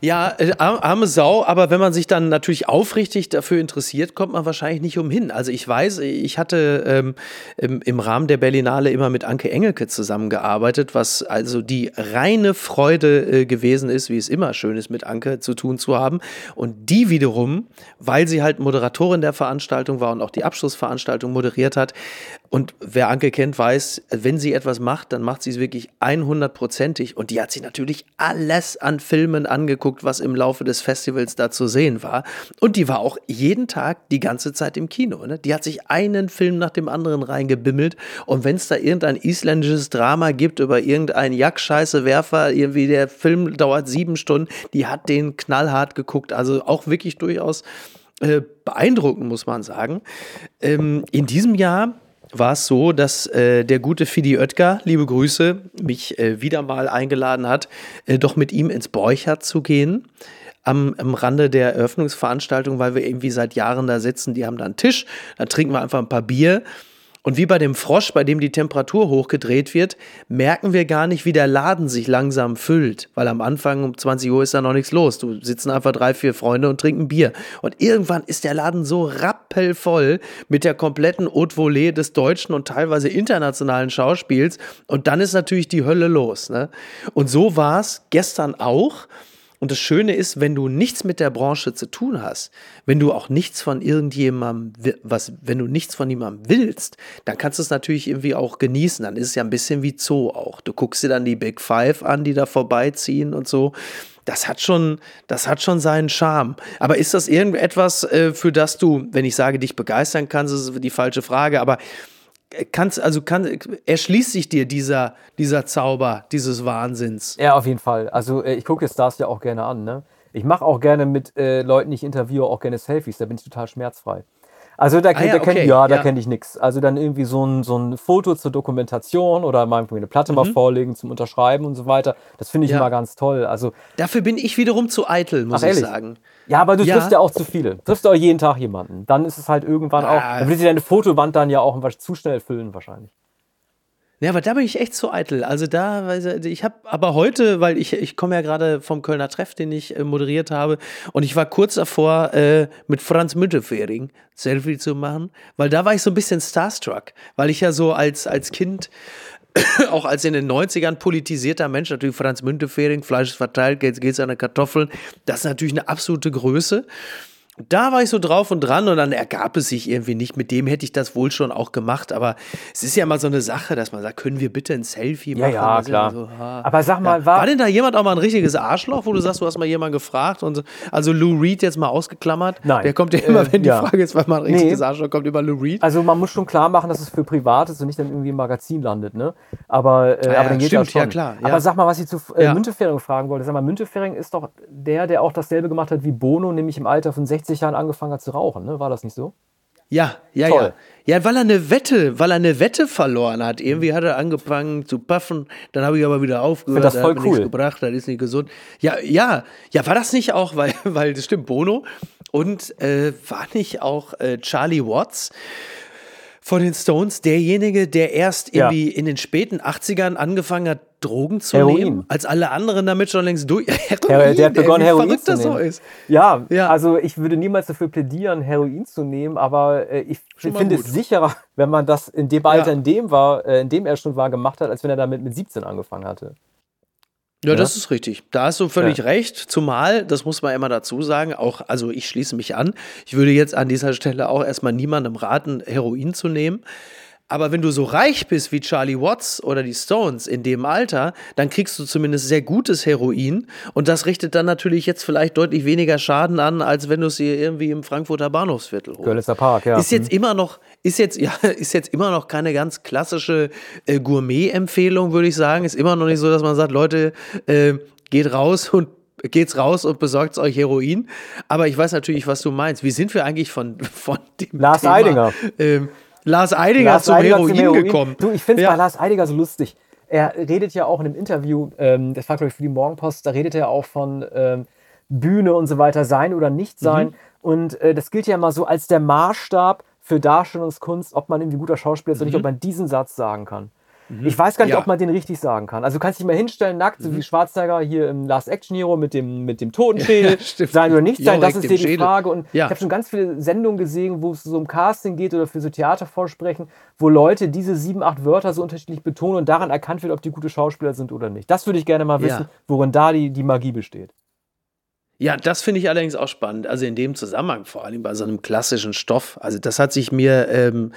ja, äh, arme Sau, aber wenn man sich dann natürlich aufrichtig dafür interessiert, kommt man wahrscheinlich nicht umhin. Also ich weiß, ich hatte ähm, im, im, Rahmen der Berlinale immer mit Anke Engelke zusammengearbeitet, was also die reine Freude äh, gewesen ist, wie es immer schön ist, mit Anke zu tun zu haben. Und die wiederum, weil sie halt Moderatorin der Veranstaltung war und auch die Abschlussveranstaltung moderiert hat, und wer Anke kennt, weiß, wenn sie etwas macht, dann macht sie es wirklich 100%ig. Und die hat sich natürlich alles an Filmen angeguckt, was im Laufe des Festivals da zu sehen war. Und die war auch jeden Tag die ganze Zeit im Kino. Ne? Die hat sich einen Film nach dem anderen reingebimmelt. Und wenn es da irgendein isländisches Drama gibt über irgendeinen Jackscheiße-Werfer, irgendwie der Film dauert sieben Stunden, die hat den knallhart geguckt. Also auch wirklich durchaus äh, beeindruckend, muss man sagen. Ähm, in diesem Jahr war es so, dass äh, der gute Fidi Oetker, liebe Grüße, mich äh, wieder mal eingeladen hat, äh, doch mit ihm ins Borchardt zu gehen. Am, am Rande der Eröffnungsveranstaltung, weil wir irgendwie seit Jahren da sitzen. Die haben da einen Tisch, dann trinken wir einfach ein paar Bier und wie bei dem Frosch, bei dem die Temperatur hochgedreht wird, merken wir gar nicht, wie der Laden sich langsam füllt. Weil am Anfang um 20 Uhr ist da noch nichts los. Du sitzen einfach drei, vier Freunde und trinken Bier. Und irgendwann ist der Laden so rappelvoll mit der kompletten Haute Volée des deutschen und teilweise internationalen Schauspiels. Und dann ist natürlich die Hölle los. Ne? Und so war es gestern auch. Und das Schöne ist, wenn du nichts mit der Branche zu tun hast, wenn du auch nichts von irgendjemandem, was, wenn du nichts von jemandem willst, dann kannst du es natürlich irgendwie auch genießen. Dann ist es ja ein bisschen wie Zoo auch. Du guckst dir dann die Big Five an, die da vorbeiziehen und so. Das hat schon, das hat schon seinen Charme. Aber ist das irgendetwas, äh, für das du, wenn ich sage, dich begeistern kannst, ist die falsche Frage, aber kannst, also kann, erschließt sich dir dieser, dieser Zauber dieses Wahnsinns. Ja, auf jeden Fall. Also äh, ich gucke Stars ja auch gerne an. Ne? Ich mache auch gerne mit äh, Leuten, die ich interviewe, auch gerne Selfies. Da bin ich total schmerzfrei. Also da, ah, ja, da okay. kenn, ja, da ja. kenne ich nichts. Also dann irgendwie so ein, so ein Foto zur Dokumentation oder mal eine Platte mhm. mal vorlegen zum Unterschreiben und so weiter. Das finde ich ja. immer ganz toll. Also dafür bin ich wiederum zu eitel, muss Ach, ich sagen. Ja, aber du triffst ja auch zu viele. Du triffst auch jeden Tag jemanden. Dann ist es halt irgendwann ah. auch. Dann würde sich deine Fotowand dann ja auch zu schnell füllen wahrscheinlich. Ja, aber da bin ich echt zu eitel. Also da, ich habe aber heute, weil ich, ich komme ja gerade vom Kölner Treff, den ich äh, moderiert habe, und ich war kurz davor, äh, mit Franz Müntefering Selfie zu machen, weil da war ich so ein bisschen starstruck, weil ich ja so als, als Kind auch als in den 90ern politisierter Mensch, natürlich Franz Müntefering, Fleisch ist verteilt, jetzt geht's an den Kartoffeln, das ist natürlich eine absolute Größe da war ich so drauf und dran und dann ergab es sich irgendwie nicht. Mit dem hätte ich das wohl schon auch gemacht, aber es ist ja mal so eine Sache, dass man sagt, können wir bitte ein Selfie machen? Ja, ja klar. So, aber sag mal, ja. war, war denn da jemand auch mal ein richtiges Arschloch, wo du sagst, du hast mal jemanden gefragt und so, also Lou Reed jetzt mal ausgeklammert? Nein. Der kommt ja immer, äh, wenn die ja. Frage ist, was mal ein richtiges nee. Arschloch kommt, über Lou Reed. Also man muss schon klar machen, dass es für privat ist und nicht dann irgendwie im Magazin landet, ne? Aber, äh, ja, aber dann geht stimmt, das schon. Ja, klar. Aber sag mal, was ich zu äh, Müntefering fragen wollte. Sag mal, Müntefering ist doch der, der auch dasselbe gemacht hat wie Bono, nämlich im Alter von 60 Jahren angefangen hat zu rauchen, ne? War das nicht so? Ja, ja, Toll. ja. Ja, weil er eine Wette, weil er eine Wette verloren hat. Irgendwie hat er angefangen zu puffen, dann habe ich aber wieder aufgehört. Das voll hat cool. nichts gebracht, das ist nicht gesund. Ja, ja, ja, war das nicht auch, weil, weil das stimmt, Bono und äh, war nicht auch äh, Charlie Watts von den Stones derjenige, der erst irgendwie ja. in den späten 80ern angefangen hat, Drogen zu Heroin. nehmen, als alle anderen damit schon längst durch. Heroin, der hat begonnen, ey, Heroin zu nehmen. So ist. Ja, ja, also ich würde niemals dafür plädieren, Heroin zu nehmen, aber äh, ich finde es sicherer, wenn man das in dem Alter, ja. in dem war, äh, in dem er schon war, gemacht hat, als wenn er damit mit 17 angefangen hatte. Ja, ja, das ist richtig. Da hast du völlig ja. recht. Zumal, das muss man immer dazu sagen, auch, also ich schließe mich an. Ich würde jetzt an dieser Stelle auch erstmal niemandem raten, Heroin zu nehmen. Aber wenn du so reich bist wie Charlie Watts oder die Stones in dem Alter, dann kriegst du zumindest sehr gutes Heroin. Und das richtet dann natürlich jetzt vielleicht deutlich weniger Schaden an, als wenn du es hier irgendwie im Frankfurter Bahnhofsviertel holst. Görlitzer Park, ja. Ist jetzt mhm. immer noch, ist jetzt, ja, ist jetzt immer noch keine ganz klassische äh, Gourmet-Empfehlung, würde ich sagen. Ist immer noch nicht so, dass man sagt, Leute, äh, geht raus und geht's raus und besorgt euch Heroin. Aber ich weiß natürlich, was du meinst. Wie sind wir eigentlich von, von dem Lars Thema, Eidinger. Ähm, Lars Eidinger, Lars zum, Eidinger Heroin zum, Heroin gekommen. Du, ich finde es ja. bei Lars Eidinger so lustig. Er redet ja auch in einem Interview, ähm, das war glaube ich für die Morgenpost, da redet er auch von ähm, Bühne und so weiter, sein oder nicht sein. Mhm. Und äh, das gilt ja immer so als der Maßstab für Darstellungskunst, ob man irgendwie guter Schauspieler ist mhm. oder nicht, ob man diesen Satz sagen kann. Mhm. Ich weiß gar nicht, ja. ob man den richtig sagen kann. Also du kannst dich mal hinstellen, nackt, mhm. so wie Schwarzenegger hier im Last Action Hero mit dem, mit dem Totenschädel. Ja, sein oder nicht sein, das ist die Frage. Und ja. ich habe schon ganz viele Sendungen gesehen, wo es so um Casting geht oder für so Theatervorsprechen, wo Leute diese sieben, acht Wörter so unterschiedlich betonen und daran erkannt wird, ob die gute Schauspieler sind oder nicht. Das würde ich gerne mal wissen, worin da die, die Magie besteht. Ja, das finde ich allerdings auch spannend. Also in dem Zusammenhang, vor allem bei so einem klassischen Stoff. Also das hat sich mir ähm,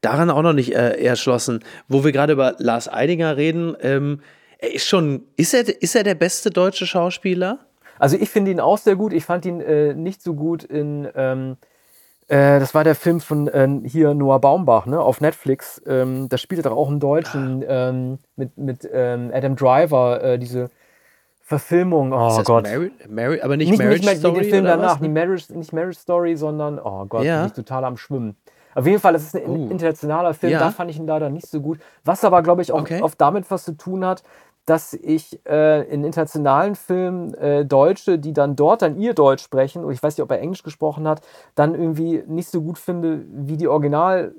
daran auch noch nicht äh, erschlossen. Wo wir gerade über Lars Eidinger reden, ähm, er ist schon, ist er, ist er der beste deutsche Schauspieler? Also ich finde ihn auch sehr gut. Ich fand ihn äh, nicht so gut in, ähm, äh, das war der Film von äh, hier Noah Baumbach, ne, auf Netflix. Ähm, da spielte doch auch einen Deutschen ah. ähm, mit, mit ähm, Adam Driver, äh, diese Verfilmung, oh Gott. Mary, Mary, aber nicht, nicht Marriage nicht, Story? Den Film danach, nicht Marriage, nicht Marriage Story, sondern, oh Gott, ja. bin ich total am Schwimmen. Auf jeden Fall, das ist ein uh. internationaler Film, ja. da fand ich ihn leider nicht so gut. Was aber, glaube ich, auch okay. oft damit was zu tun hat, dass ich äh, in internationalen Filmen äh, Deutsche, die dann dort dann ihr Deutsch sprechen, und ich weiß nicht, ob er Englisch gesprochen hat, dann irgendwie nicht so gut finde, wie die Original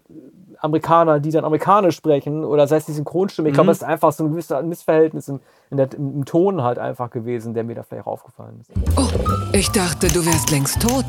Amerikaner, die dann Amerikanisch sprechen oder sei es die Synchronstimme. Ich glaube, mhm. das ist einfach so ein gewisses Missverhältnis im, der, im, Ton halt einfach gewesen, der mir da vielleicht aufgefallen ist. Oh, ich dachte, du wärst längst tot.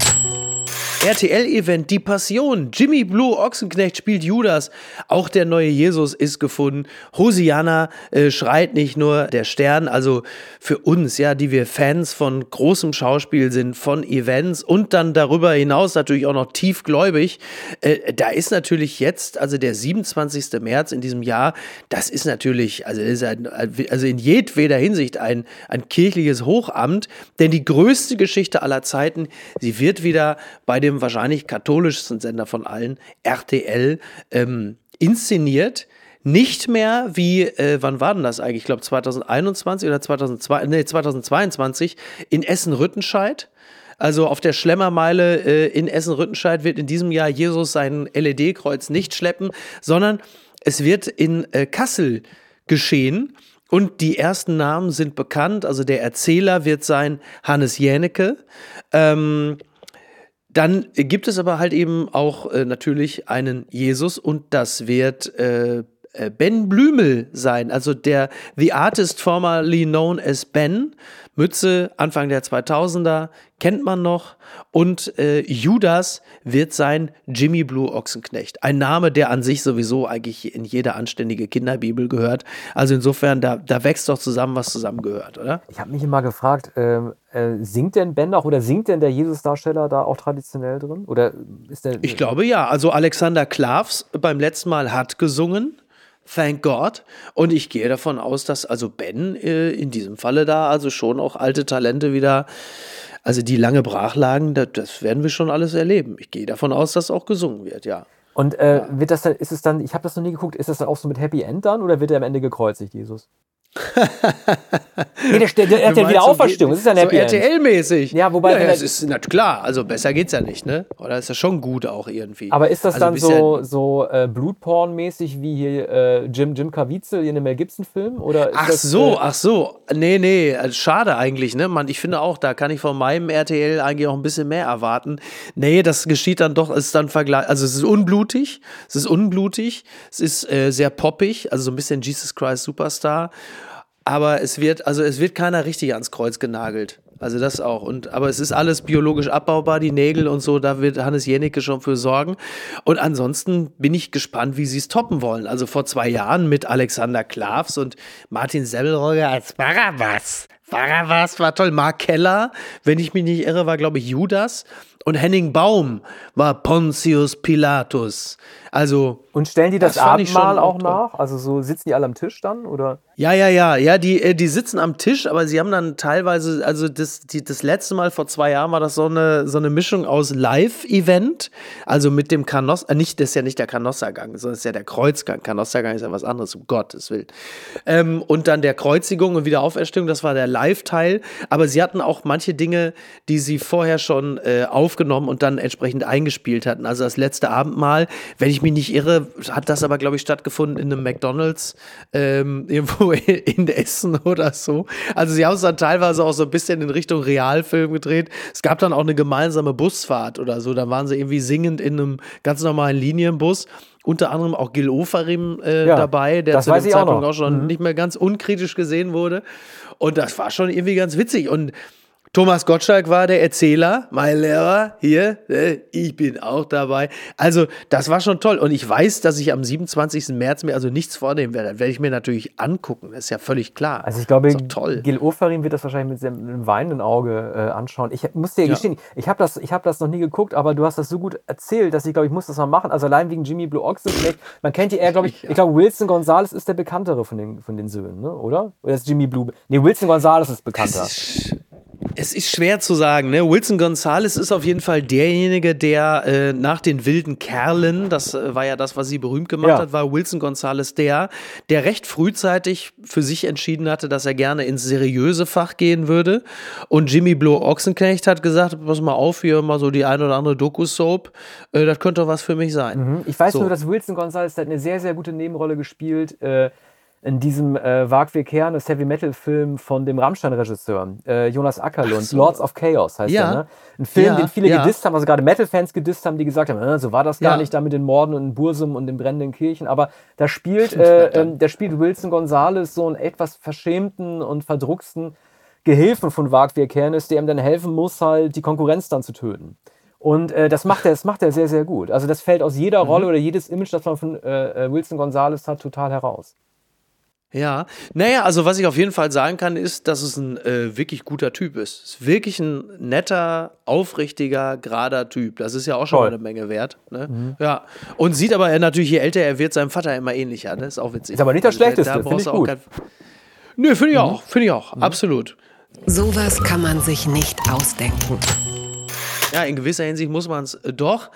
RTL-Event Die Passion. Jimmy Blue Ochsenknecht spielt Judas. Auch der neue Jesus ist gefunden. Hosianna äh, schreit nicht nur der Stern. Also für uns, ja, die wir Fans von großem Schauspiel sind, von Events und dann darüber hinaus natürlich auch noch tiefgläubig. Äh, da ist natürlich jetzt, also der 27. März in diesem Jahr, das ist natürlich, also, ist ein, also in jedweder Hinsicht ein, ein kirchliches Hochamt. Denn die größte Geschichte aller Zeiten, sie wird wieder bei dem wahrscheinlich katholischsten Sender von allen, RTL, ähm, inszeniert. Nicht mehr wie, äh, wann war denn das eigentlich? Ich glaube 2021 oder 2002, nee, 2022 in Essen-Rüttenscheid. Also auf der Schlemmermeile äh, in Essen-Rüttenscheid wird in diesem Jahr Jesus sein LED-Kreuz nicht schleppen, sondern es wird in äh, Kassel geschehen. Und die ersten Namen sind bekannt. Also der Erzähler wird sein Hannes Jänecke. Ähm, dann gibt es aber halt eben auch äh, natürlich einen Jesus und das wird äh, äh, Ben Blümel sein, also der The Artist formerly known as Ben. Mütze Anfang der 2000er kennt man noch und äh, Judas wird sein Jimmy Blue Ochsenknecht. Ein Name, der an sich sowieso eigentlich in jede anständige Kinderbibel gehört. Also insofern, da, da wächst doch zusammen, was zusammengehört, oder? Ich habe mich immer gefragt, ähm, äh, singt denn Ben auch oder singt denn der Jesus-Darsteller da auch traditionell drin? Oder ist der, ich glaube ja. Also Alexander Klavs beim letzten Mal hat gesungen. Thank God. Und ich gehe davon aus, dass also Ben äh, in diesem Falle da also schon auch alte Talente wieder, also die lange brach lagen, das, das werden wir schon alles erleben. Ich gehe davon aus, dass auch gesungen wird, ja. Und äh, wird das dann, ist es dann, ich habe das noch nie geguckt, ist das dann auch so mit Happy End dann oder wird er am Ende gekreuzigt, Jesus? Nee, der, der, der hat ja wieder Auferstehung. Das ist ja so RTL-mäßig. Ja, wobei. Ja, ja, das ist na klar, also besser geht's ja nicht, ne? Oder ist das schon gut auch irgendwie. Aber ist das also dann so, so äh, Blutporn-mäßig wie hier äh, Jim, Jim Caviezel in einem Mel Gibson-Film? Ach das, so, äh, ach so. Nee, nee, also schade eigentlich, ne? Man, ich finde auch, da kann ich von meinem RTL eigentlich auch ein bisschen mehr erwarten. Nee, das geschieht dann doch, ist dann Vergleich. Also es ist unblutig, es ist unblutig, es ist äh, sehr poppig, also so ein bisschen Jesus Christ Superstar. Aber es wird, also es wird keiner richtig ans Kreuz genagelt. Also das auch. Und, aber es ist alles biologisch abbaubar, die Nägel und so, da wird Hannes Jenicke schon für sorgen. Und ansonsten bin ich gespannt, wie sie es toppen wollen. Also vor zwei Jahren mit Alexander Klavs und Martin Semmelrogge als Barabbas. Barabbas war toll. Mark Keller, wenn ich mich nicht irre, war, glaube ich, Judas. Und Henning Baum war Pontius Pilatus. Also. Und stellen die das, das Abendmahl auch nach? Also so sitzen die alle am Tisch dann? Oder? Ja, ja, ja. Ja, die, äh, die sitzen am Tisch, aber sie haben dann teilweise, also das, die, das letzte Mal vor zwei Jahren war das so eine, so eine Mischung aus Live-Event, also mit dem Kanossa, äh, nicht, das ist ja nicht der Kanossergang, sondern das ist ja der Kreuzgang. Kanossergang ist ja was anderes, um Gottes Willen. Ähm, und dann der Kreuzigung und Wiederauferstehung, das war der Live-Teil. Aber sie hatten auch manche Dinge, die sie vorher schon äh, aufgenommen und dann entsprechend eingespielt hatten. Also das letzte Abendmahl, wenn ich mich nicht irre, hat das aber, glaube ich, stattgefunden in einem McDonalds ähm, irgendwo in Essen oder so. Also sie haben es dann teilweise auch so ein bisschen in Richtung Realfilm gedreht. Es gab dann auch eine gemeinsame Busfahrt oder so. Da waren sie irgendwie singend in einem ganz normalen Linienbus unter anderem auch Gil Ofarim äh, ja, dabei, der zu dem Zeitpunkt auch, auch schon mhm. nicht mehr ganz unkritisch gesehen wurde. Und das war schon irgendwie ganz witzig. Und Thomas Gottschalk war der Erzähler, mein Lehrer, hier, ne, ich bin auch dabei. Also, das war schon toll. Und ich weiß, dass ich am 27. März mir also nichts vornehmen werde. Das werde ich mir natürlich angucken, das ist ja völlig klar. Also, ich glaube, toll. Gil Ofarim wird das wahrscheinlich mit einem weinenden Auge äh, anschauen. Ich muss dir ja. gestehen, ich habe das, hab das noch nie geguckt, aber du hast das so gut erzählt, dass ich glaube, ich muss das mal machen. Also, allein wegen Jimmy Blue Ochsenknecht. Man kennt ja eher, glaube ich, ja. ich glaube, Wilson Gonzalez ist der bekanntere von den, von den Söhnen, ne? oder? Oder ist Jimmy Blue? Nee, Wilson Gonzalez ist bekannter. Ist es ist schwer zu sagen. Ne? Wilson Gonzalez ist auf jeden Fall derjenige, der äh, nach den wilden Kerlen, das äh, war ja das, was sie berühmt gemacht ja. hat, war Wilson Gonzalez der, der recht frühzeitig für sich entschieden hatte, dass er gerne ins seriöse Fach gehen würde. Und Jimmy Blow Ochsenknecht hat gesagt, pass mal auf, hier mal so die ein oder andere Doku-Soap, äh, das könnte doch was für mich sein. Mhm. Ich weiß so. nur, dass Wilson Gonzalez hat eine sehr, sehr gute Nebenrolle gespielt äh, in diesem äh, Wag wir Kernes Heavy Metal Film von dem Rammstein-Regisseur, äh, Jonas Ackerlund, so. Lords of Chaos heißt ja. der, ne? Ein Film, ja, den viele ja. gedisst haben, also gerade Metal-Fans gedisst haben, die gesagt haben, äh, so war das gar nicht da mit den Morden und Bursum und den brennenden Kirchen, aber da spielt, äh, äh, da spielt Wilson Gonzalez so einen etwas verschämten und verdrucksten Gehilfen von Wag wir Kernes, der ihm dann helfen muss, halt die Konkurrenz dann zu töten. Und äh, das, macht er, das macht er sehr, sehr gut. Also das fällt aus jeder mhm. Rolle oder jedes Image, das man von äh, äh Wilson Gonzalez hat, total heraus. Ja, naja, also was ich auf jeden Fall sagen kann, ist, dass es ein äh, wirklich guter Typ ist. Es ist wirklich ein netter, aufrichtiger, gerader Typ. Das ist ja auch schon mal eine Menge wert. Ne? Mhm. Ja, und sieht aber er natürlich, je älter er wird, seinem Vater immer ähnlicher. Das ist auch witzig. Ist aber nicht das also, Schlechteste, finde ich gut. Kein... Nö, finde ich mhm. auch, finde ich auch, mhm. absolut. Sowas kann man sich nicht ausdenken. Ja, in gewisser Hinsicht muss man es äh, doch.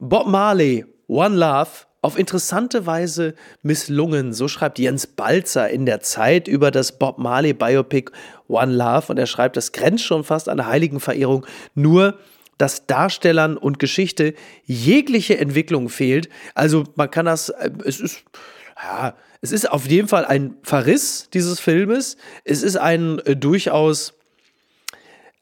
Bob Marley, One Love, auf interessante Weise misslungen. So schreibt Jens Balzer in der Zeit über das Bob Marley Biopic One Love und er schreibt, das grenzt schon fast an Heiligenverehrung, nur dass Darstellern und Geschichte jegliche Entwicklung fehlt. Also man kann das, äh, es ist, ja, es ist auf jeden Fall ein Verriss dieses Filmes. Es ist ein äh, durchaus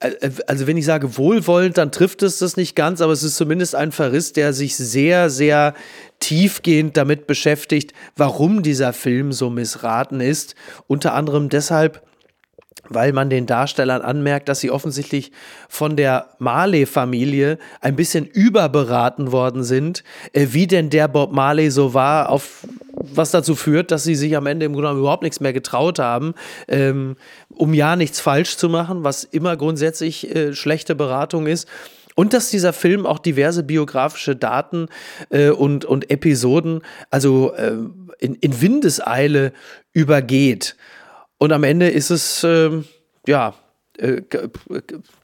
also wenn ich sage wohlwollend, dann trifft es das nicht ganz, aber es ist zumindest ein Verriss, der sich sehr, sehr tiefgehend damit beschäftigt, warum dieser Film so missraten ist. Unter anderem deshalb, weil man den Darstellern anmerkt, dass sie offensichtlich von der Marley-Familie ein bisschen überberaten worden sind, äh, wie denn der Bob Marley so war, auf was dazu führt, dass sie sich am Ende im Grunde überhaupt nichts mehr getraut haben, ähm, um ja nichts falsch zu machen, was immer grundsätzlich äh, schlechte Beratung ist. Und dass dieser Film auch diverse biografische Daten äh, und, und Episoden, also äh, in, in Windeseile übergeht. Und am Ende ist es, ähm, ja, äh,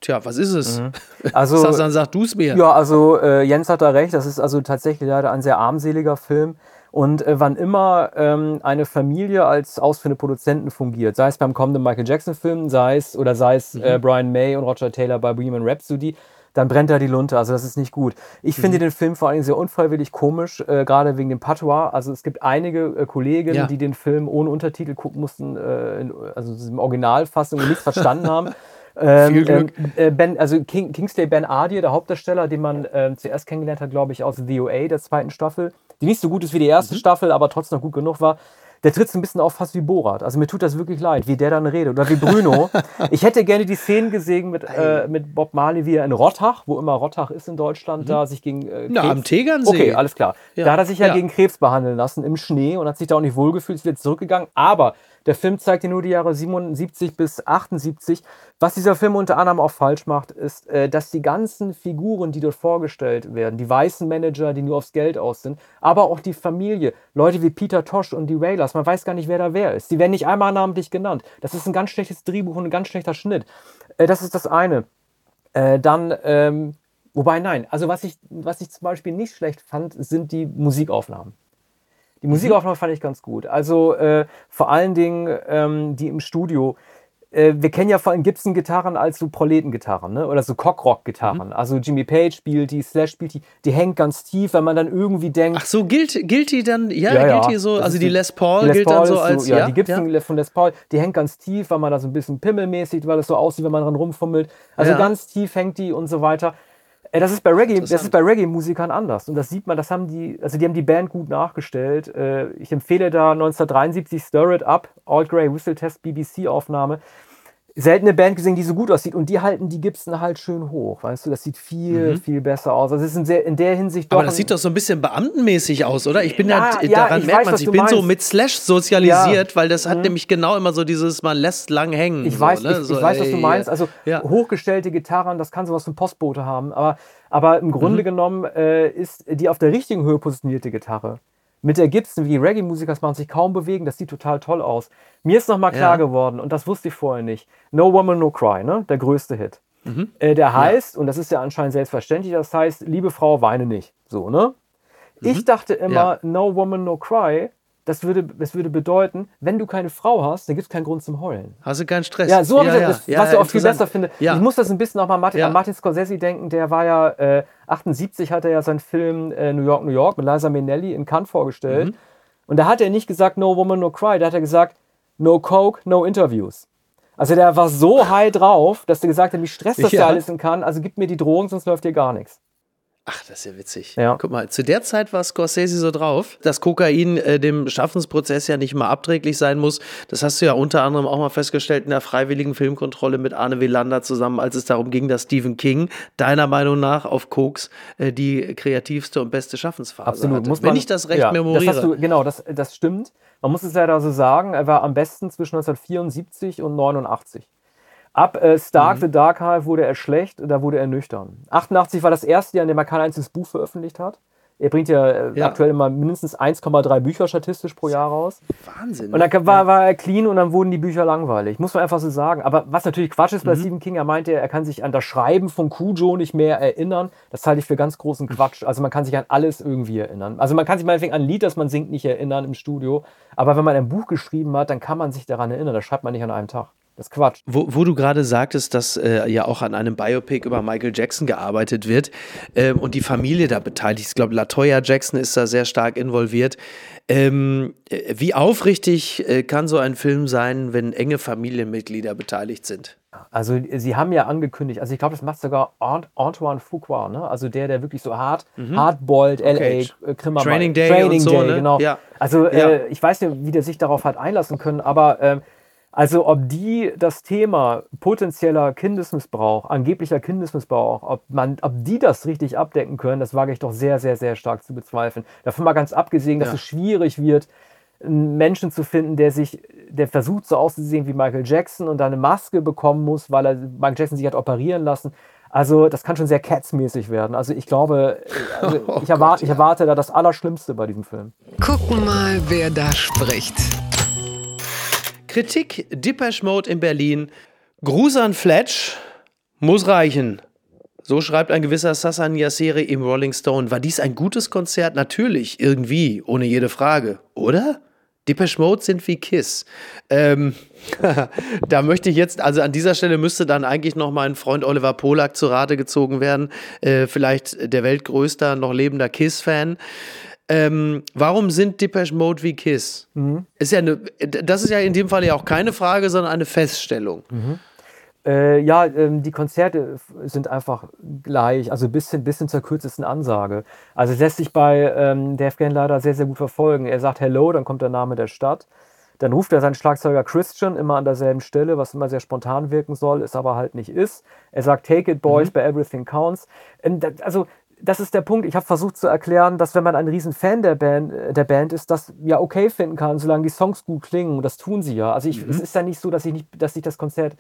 tja, was ist es? Mhm. Also, Sassan, sag du es mir. Ja, also äh, Jens hat da recht, das ist also tatsächlich leider ein sehr armseliger Film. Und äh, wann immer ähm, eine Familie als ausführende Produzenten fungiert, sei es beim kommenden Michael Jackson-Film, sei es oder sei es mhm. äh, Brian May und Roger Taylor bei Bohemian Rhapsody, dann brennt da die Lunte. Also das ist nicht gut. Ich mhm. finde den Film vor allem sehr unfreiwillig komisch, äh, gerade wegen dem Patois. Also es gibt einige äh, Kollegen, ja. die den Film ohne Untertitel gucken mussten, äh, in, also in Originalfassung und nichts verstanden haben. Ähm, ähm, äh, ben, also King, Kingsley Ben Adir, der Hauptdarsteller, den man äh, zuerst kennengelernt hat, glaube ich, aus The OA, der zweiten Staffel, die nicht so gut ist wie die erste mhm. Staffel, aber trotzdem noch gut genug war. Der tritt ein bisschen auf fast wie Borat. Also mir tut das wirklich leid, wie der dann redet. Oder wie Bruno. ich hätte gerne die Szenen gesehen mit, äh, mit Bob Marley, wie er in Rottach, wo immer Rottach ist in Deutschland, mhm. da sich gegen äh, Na, am Tegernsee. Okay, alles klar. Ja. Da hat er sich ja, ja, gegen Krebs behandeln lassen im Schnee und hat sich da auch nicht wohlgefühlt, ist wieder zurückgegangen. Aber der Film zeigt dir nur die Jahre 77 bis 78. Was dieser Film unter anderem auch falsch macht, ist, äh, dass die ganzen Figuren, die dort vorgestellt werden, die weißen Manager, die nur aufs Geld aus sind, aber auch die Familie, Leute wie Peter Tosh und die Wailers, man weiß gar nicht, wer da wer ist. Die werden nicht einmal namentlich genannt. Das ist ein ganz schlechtes Drehbuch und ein ganz schlechter Schnitt. Äh, das ist das eine. Äh, dann, ähm, wobei nein, also was ich, was ich zum Beispiel nicht schlecht fand, sind die Musikaufnahmen. Die Musikaufnahme mhm. fand ich ganz gut. Also äh, vor allen Dingen ähm, die im Studio. Äh, wir kennen ja vor allem Gibson-Gitarren als so Proletengitarren ne? oder so Cockrock-Gitarren. Mhm. Also Jimmy Page spielt die, Slash spielt die, die hängt ganz tief, wenn man dann irgendwie denkt. Ach so, gilt, gilt die dann, ja, ja, ja. gilt die so, also die Les Paul die Les gilt Paul dann so als. So, ja, ja, die Gibson ja. von Les Paul, die hängt ganz tief, weil man da so ein bisschen pimmelmäßig, weil das so aussieht, wenn man dran rumfummelt. Also ganz tief hängt die und so weiter. Das ist bei Reggae, das ist bei Reggae-Musikern anders. Und das sieht man, das haben die, also die haben die Band gut nachgestellt. Äh, ich empfehle da 1973 Stir It Up, Old Grey Whistle Test BBC-Aufnahme selten eine Band gesehen, die so gut aussieht. Und die halten die Gibson halt schön hoch. Weißt du, das sieht viel, mhm. viel besser aus. Also es ist in, sehr, in der Hinsicht doch. Aber das sieht doch so ein bisschen beamtenmäßig aus, oder? Ich bin ja, ja, ja daran merkt man. Ich bin so mit Slash sozialisiert, ja. weil das hat mhm. nämlich genau immer so dieses, man lässt lang hängen. Ich so, weiß, ne? ich, so, ich weiß, was du meinst. Also hochgestellte Gitarren, das kann sowas von Postbote haben. Aber, aber im Grunde mhm. genommen äh, ist die auf der richtigen Höhe positionierte Gitarre mit der Gibson, wie die Reggae-Musiker machen, sich kaum bewegen, das sieht total toll aus. Mir ist nochmal klar ja. geworden, und das wusste ich vorher nicht, No Woman, No Cry, ne? der größte Hit. Mhm. Äh, der heißt, ja. und das ist ja anscheinend selbstverständlich, das heißt, liebe Frau, weine nicht. So, ne? Mhm. Ich dachte immer, ja. No Woman, No Cry das würde, das würde bedeuten, wenn du keine Frau hast, dann gibt es keinen Grund zum Heulen. Hast du keinen Stress? Ja, so habe ja, ich das, ja, was ich auch viel besser finde. Ich muss das ein bisschen auch mal Martin, an Martin Scorsese denken, der war ja, äh, 78 hat er ja seinen Film äh, New York, New York mit Liza Minnelli in Cannes vorgestellt. Mhm. Und da hat er nicht gesagt, no woman, no cry, da hat er gesagt, no coke, no interviews. Also der war so high drauf, dass er gesagt hat, wie stresst das ja alles kann, also gib mir die Drogen, sonst läuft hier gar nichts. Ach, das ist ja witzig. Ja. Guck mal, zu der Zeit war Scorsese so drauf, dass Kokain äh, dem Schaffensprozess ja nicht mal abträglich sein muss. Das hast du ja unter anderem auch mal festgestellt in der freiwilligen Filmkontrolle mit Arne Wielander zusammen, als es darum ging, dass Stephen King deiner Meinung nach auf Koks äh, die kreativste und beste Schaffensphase Absolut. hatte. Muss man, Wenn ich das recht ja, memoriere. Das du, genau, das, das stimmt. Man muss es leider so sagen, er war am besten zwischen 1974 und 89. Ab äh, Stark mhm. the Dark Half wurde er schlecht, da wurde er nüchtern. 88 war das erste Jahr, in dem er kein einziges Buch veröffentlicht hat. Er bringt ja, äh, ja. aktuell immer mindestens 1,3 Bücher statistisch pro Jahr raus. Wahnsinn. Und dann war, war, er clean und dann wurden die Bücher langweilig. Muss man einfach so sagen. Aber was natürlich Quatsch ist bei mhm. Stephen King, er meinte, er kann sich an das Schreiben von Cujo nicht mehr erinnern. Das halte ich für ganz großen Quatsch. Also man kann sich an alles irgendwie erinnern. Also man kann sich meinetwegen an ein Lied, das man singt, nicht erinnern im Studio. Aber wenn man ein Buch geschrieben hat, dann kann man sich daran erinnern. Das schreibt man nicht an einem Tag. Das ist Quatsch. Wo, wo du gerade sagtest, dass äh, ja auch an einem Biopic über Michael Jackson gearbeitet wird ähm, und die Familie da beteiligt. Ich glaube, Latoya Jackson ist da sehr stark involviert. Ähm, äh, wie aufrichtig äh, kann so ein Film sein, wenn enge Familienmitglieder beteiligt sind? Also sie haben ja angekündigt, also ich glaube, das macht sogar Antoine Fuqua, ne? also der, der wirklich so hart, mhm. hardboiled okay. LA Krimmer Training Day, Training so, Day, ne? genau. Ja. Also ja. Äh, ich weiß nicht, wie der sich darauf hat einlassen können, aber äh, also ob die das Thema potenzieller Kindesmissbrauch, angeblicher Kindesmissbrauch, ob, man, ob die das richtig abdecken können, das wage ich doch sehr, sehr, sehr stark zu bezweifeln. Davon mal ganz abgesehen, dass ja. es schwierig wird, einen Menschen zu finden, der sich, der versucht so auszusehen wie Michael Jackson und dann eine Maske bekommen muss, weil er Michael Jackson sich hat operieren lassen. Also das kann schon sehr Cats-mäßig werden. Also ich glaube, also oh ich, erwarte, Gott, ja. ich erwarte da das Allerschlimmste bei diesem Film. Gucken mal, wer da spricht. Kritik Depeche Mode in Berlin. Gruß an Fletch muss reichen. So schreibt ein gewisser Sassan Yasseri im Rolling Stone. War dies ein gutes Konzert? Natürlich, irgendwie, ohne jede Frage, oder? Depeche Mode sind wie Kiss. Ähm, da möchte ich jetzt, also an dieser Stelle müsste dann eigentlich noch mein Freund Oliver Polak zu Rate gezogen werden. Äh, vielleicht der weltgrößter, noch lebender Kiss-Fan. Ähm, warum sind Depeche Mode wie Kiss? Mhm. Ist ja eine, das ist ja in dem Fall ja auch keine Frage, sondern eine Feststellung. Mhm. Äh, ja, ähm, die Konzerte sind einfach gleich, also bis hin, bis hin zur kürzesten Ansage. Also es lässt sich bei ähm, Dave Gahan leider sehr, sehr gut verfolgen. Er sagt Hello, dann kommt der Name der Stadt. Dann ruft er seinen Schlagzeuger Christian immer an derselben Stelle, was immer sehr spontan wirken soll, es aber halt nicht ist. Er sagt Take it, Boys, mhm. by Everything Counts. Ähm, also das ist der Punkt. Ich habe versucht zu erklären, dass wenn man ein riesen Fan der Band, äh, der Band ist, das ja okay finden kann, solange die Songs gut klingen. Und das tun sie ja. Also ich, mhm. es ist ja nicht so, dass ich nicht, dass ich das Konzert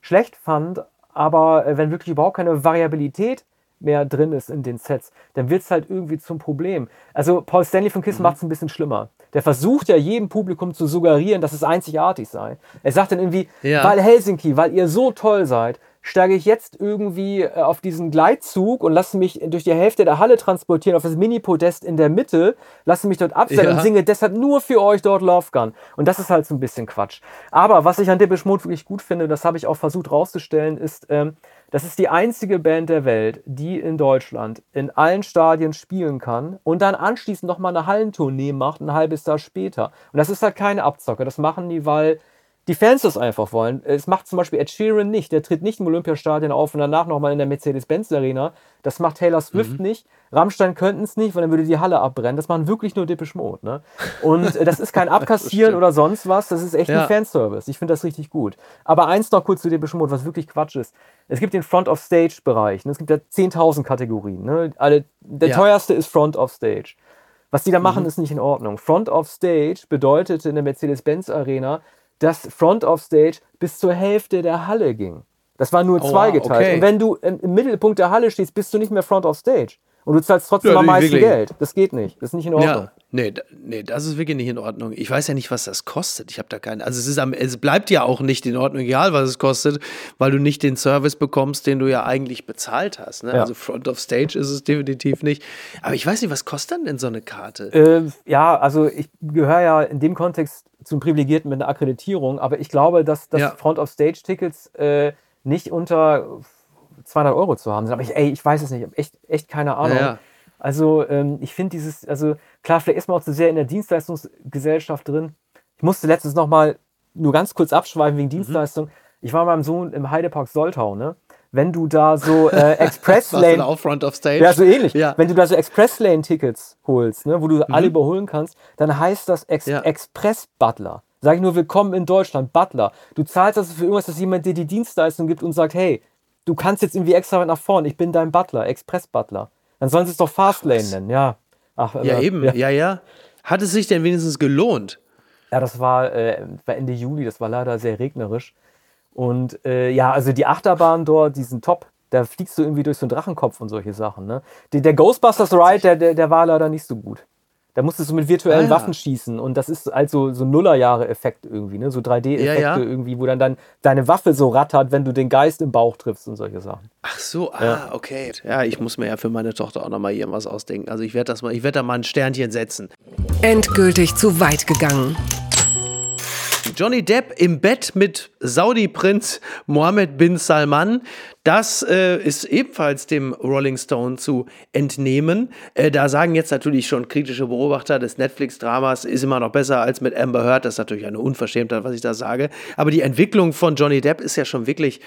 schlecht fand, aber äh, wenn wirklich überhaupt keine Variabilität mehr drin ist in den Sets, dann wird es halt irgendwie zum Problem. Also Paul Stanley von Kiss mhm. macht es ein bisschen schlimmer. Der versucht ja jedem Publikum zu suggerieren, dass es einzigartig sei. Er sagt dann irgendwie, ja. weil Helsinki, weil ihr so toll seid, steige ich jetzt irgendwie äh, auf diesen Gleitzug und lasse mich durch die Hälfte der Halle transportieren auf das Mini-Podest in der Mitte, lasse mich dort abstellen ja. und singe deshalb nur für euch dort Love Gun. Und das ist halt so ein bisschen Quatsch. Aber was ich an Depeche Mode wirklich gut finde, das habe ich auch versucht rauszustellen, ist, ähm, das ist die einzige Band der Welt, die in Deutschland in allen Stadien spielen kann und dann anschließend nochmal eine Hallentournee macht, ein halbes Jahr später. Und das ist halt keine Abzocke. Das machen die, weil die Fans das einfach wollen. Es macht zum Beispiel Ed Sheeran nicht. Der tritt nicht im Olympiastadion auf und danach nochmal in der Mercedes-Benz Arena. Das macht Taylor Swift mhm. nicht. Rammstein könnten es nicht, weil dann würde die Halle abbrennen. Das machen wirklich nur Depeche Mode. Ne? Und äh, das ist kein Abkassieren oder sonst was. Das ist echt ja. ein Fanservice. Ich finde das richtig gut. Aber eins noch kurz zu Depeche Mode, was wirklich Quatsch ist. Es gibt den Front-of-Stage-Bereich. Ne? Es gibt ja 10.000 Kategorien. Ne? Alle, der ja. teuerste ist Front-of-Stage. Was die da machen, mhm. ist nicht in Ordnung. Front of Stage bedeutet in der Mercedes-Benz Dass Front of Stage bis zur Hälfte der Halle ging. Das war nur oh, zweigeteilt. Okay. Und wenn du im, Mittelpunkt der Halle stehst, bist du nicht mehr Front of Stage. Und du zahlst trotzdem ja, am meisten wirklich. Geld. Das geht nicht. Das ist nicht in Ordnung. Ja, nee, nee, das ist wirklich nicht in Ordnung. Ich weiß ja nicht, was das kostet. Ich habe da keine. Also es, ist am, es bleibt ja auch nicht in Ordnung, egal was es kostet, weil du nicht den Service bekommst, den du ja eigentlich bezahlt hast. Ne? Ja. Also Front of Stage ist es definitiv nicht. Aber ich weiß nicht, was kostet denn so eine Karte? Äh, ja, also ich gehöre ja in dem Kontext zum Privilegierten mit einer Akkreditierung, aber ich glaube, dass, dass ja. Front of Stage Tickets äh, nicht unter 200 Euro zu haben sind. Aber ich, ey, ich weiß es nicht, ich habe echt, echt keine Ahnung. Ja. Also ähm, ich finde dieses, also klar, vielleicht ist man auch zu sehr in der Dienstleistungsgesellschaft drin. Ich musste letztens noch mal nur ganz kurz abschweifen wegen mhm. Dienstleistung. Mhm. Ich war mit meinem Sohn im Heidepark Soltau, ne? wenn du da so äh, Express Lane. auch Front of Stage? Ja, so ähnlich. Ja. Wenn du da so Express Lane Tickets holst, ne, wo du mhm. alle überholen kannst, dann heißt das Ex ja. Express Butler. Sag ich nur, willkommen in Deutschland, Butler. Du zahlst das für irgendwas, dass jemand dir die Dienstleistung gibt und sagt, hey, du kannst jetzt irgendwie extra weit nach vorne, ich bin dein Butler, Express Butler. Dann sollen sie es doch Fastlane nennen, ja. Ach, ja, eben, ja. ja, ja. Hat es sich denn wenigstens gelohnt? Ja, das war, äh, war Ende Juli, das war leider sehr regnerisch. Und äh, ja, also die Achterbahn dort, die sind top. Da fliegst du irgendwie durch so einen Drachenkopf und solche Sachen. Ne? Die, der Ghostbusters Ride, der, der, der war leider nicht so gut. Da musstest du mit virtuellen ah, ja. Waffen schießen und das ist also so Nullerjahre-Effekt irgendwie, ne? so 3D-Effekte ja, ja. irgendwie, wo dann, dann deine Waffe so rattert, wenn du den Geist im Bauch triffst und solche Sachen. Ach so, ah, okay. Ja, ich muss mir ja für meine Tochter auch nochmal irgendwas ausdenken. Also ich werde das mal, ich werde da mal ein Sternchen setzen. Endgültig zu weit gegangen. Johnny Depp im Bett mit Saudi-Prinz Mohammed bin Salman. Das äh, ist ebenfalls dem Rolling Stone zu entnehmen. Äh, da sagen jetzt natürlich schon kritische Beobachter des Netflix-Dramas, ist immer noch besser als mit Amber Heard. Das ist natürlich eine Unverschämtheit, was ich da sage. Aber die Entwicklung von Johnny Depp ist ja schon wirklich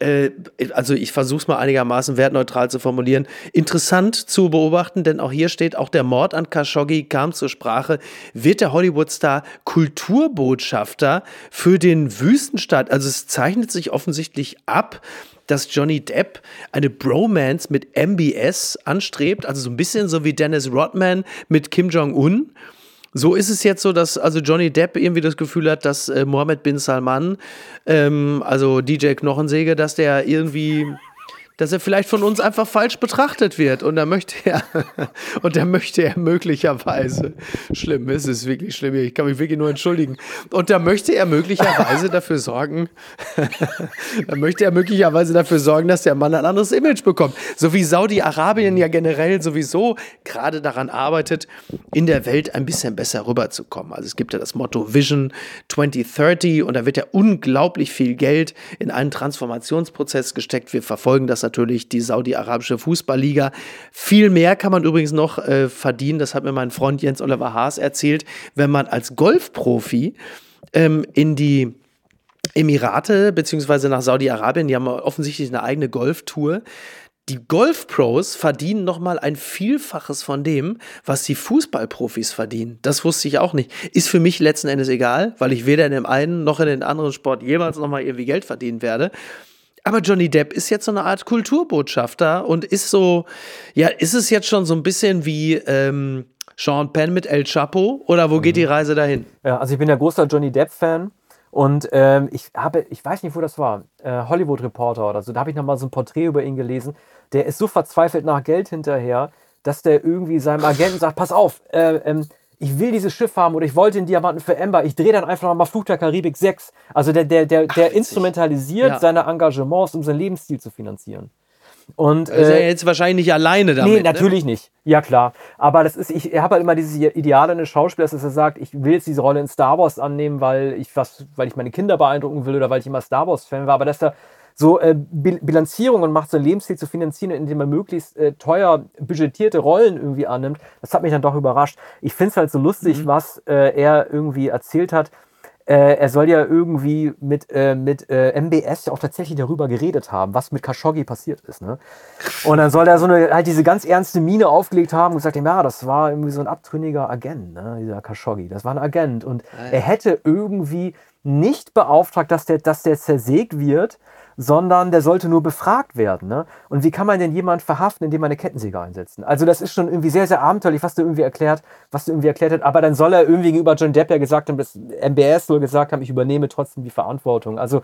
äh, also ich versuche es mal einigermaßen wertneutral zu formulieren, interessant zu beobachten, denn auch hier steht, auch der Mord an Khashoggi kam zur Sprache, wird der Hollywood-Star Kulturbotschafter für den Wüstenstaat. Also es zeichnet sich offensichtlich ab, dass Johnny Depp eine Bromance mit MBS anstrebt, also so ein bisschen so wie Dennis Rodman mit Kim Jong-un. So ist es jetzt so, dass also Johnny Depp irgendwie das Gefühl hat, dass äh, Mohammed bin Salman, ähm, also DJ Knochensäge, dass der irgendwie dass er vielleicht von uns einfach falsch betrachtet wird. Und da möchte er, und da möchte er möglicherweise, schlimm ist es wirklich schlimm, ich kann mich wirklich nur entschuldigen. Und da möchte er möglicherweise dafür sorgen, da möchte er möglicherweise dafür sorgen, dass der Mann ein anderes Image bekommt. So wie Saudi-Arabien ja generell sowieso gerade daran arbeitet, in der Welt ein bisschen besser rüberzukommen. Also es gibt ja das Motto Vision 2030 und da wird ja unglaublich viel Geld in einen Transformationsprozess gesteckt. Wir verfolgen das natürlich die saudi-arabische Fußballliga. Viel mehr kann man übrigens noch äh, verdienen, das hat mir mein Freund Jens Oliver Haas erzählt, wenn man als Golfprofi ähm, in die Emirate beziehungsweise nach Saudi-Arabien, die haben offensichtlich eine eigene Golftour. Die Golfpros verdienen nochmal ein Vielfaches von dem, was die Fußballprofis verdienen. Das wusste ich auch nicht. Ist für mich letzten Endes egal, weil ich weder in dem einen noch in den anderen Sport jemals nochmal irgendwie Geld verdienen werde. Aber Johnny Depp ist jetzt so eine Art Kulturbotschafter und ist so, ja, ist es jetzt schon so ein bisschen wie ähm, Sean Penn mit El Chapo oder wo geht die mhm. Reise dahin? Ja, also ich bin ja großer Johnny Depp-Fan und ähm, ich habe, ich weiß nicht, wo das war, äh, Hollywood Reporter oder so, da habe ich nochmal so ein Porträt über ihn gelesen. Der ist so verzweifelt nach Geld hinterher, dass der irgendwie seinem Agenten sagt, pass auf, äh, ähm, ich will dieses Schiff haben oder ich wollte den Diamanten für Ember, ich drehe dann einfach nochmal Flug der Karibik 6. Also der, der, der, der instrumentalisiert ja. seine Engagements, um seinen Lebensstil zu finanzieren. Und, ist er äh, jetzt wahrscheinlich nicht alleine damit. Nee, ne? natürlich ne? nicht. Ja, klar. Aber das ist, ich habe halt immer dieses Ideal eines Schauspielers, dass er sagt, ich will jetzt diese Rolle in Star Wars annehmen, weil ich was, weil ich meine Kinder beeindrucken will oder weil ich immer Star Wars-Fan war. Aber dass er so äh, Bilanzierungen macht, sein Lebensstil zu finanzieren, indem er möglichst äh, teuer budgetierte Rollen irgendwie annimmt, das hat mich dann doch überrascht. Ich finde es halt so lustig, mhm. was äh, er irgendwie erzählt hat. Äh, er soll ja irgendwie mit, äh, mit äh, MBS ja auch tatsächlich darüber geredet haben, was mit Khashoggi passiert ist. Ne? Und dann soll er so eine, halt diese ganz ernste Miene aufgelegt haben und gesagt haben, ja, das war irgendwie so ein abtrünniger Agent, ne? dieser Khashoggi. Das war ein Agent. Und er hätte irgendwie nicht beauftragt, dass der, dass der zersägt wird, sondern der sollte nur befragt werden. Ne? Und wie kann man denn jemanden verhaften, indem man eine Kettensäge einsetzt? Also das ist schon irgendwie sehr, sehr abenteuerlich, was du irgendwie erklärt, was du irgendwie erklärt hast. Aber dann soll er irgendwie gegenüber John Depp ja gesagt haben, dass MBS soll gesagt haben, ich übernehme trotzdem die Verantwortung. Also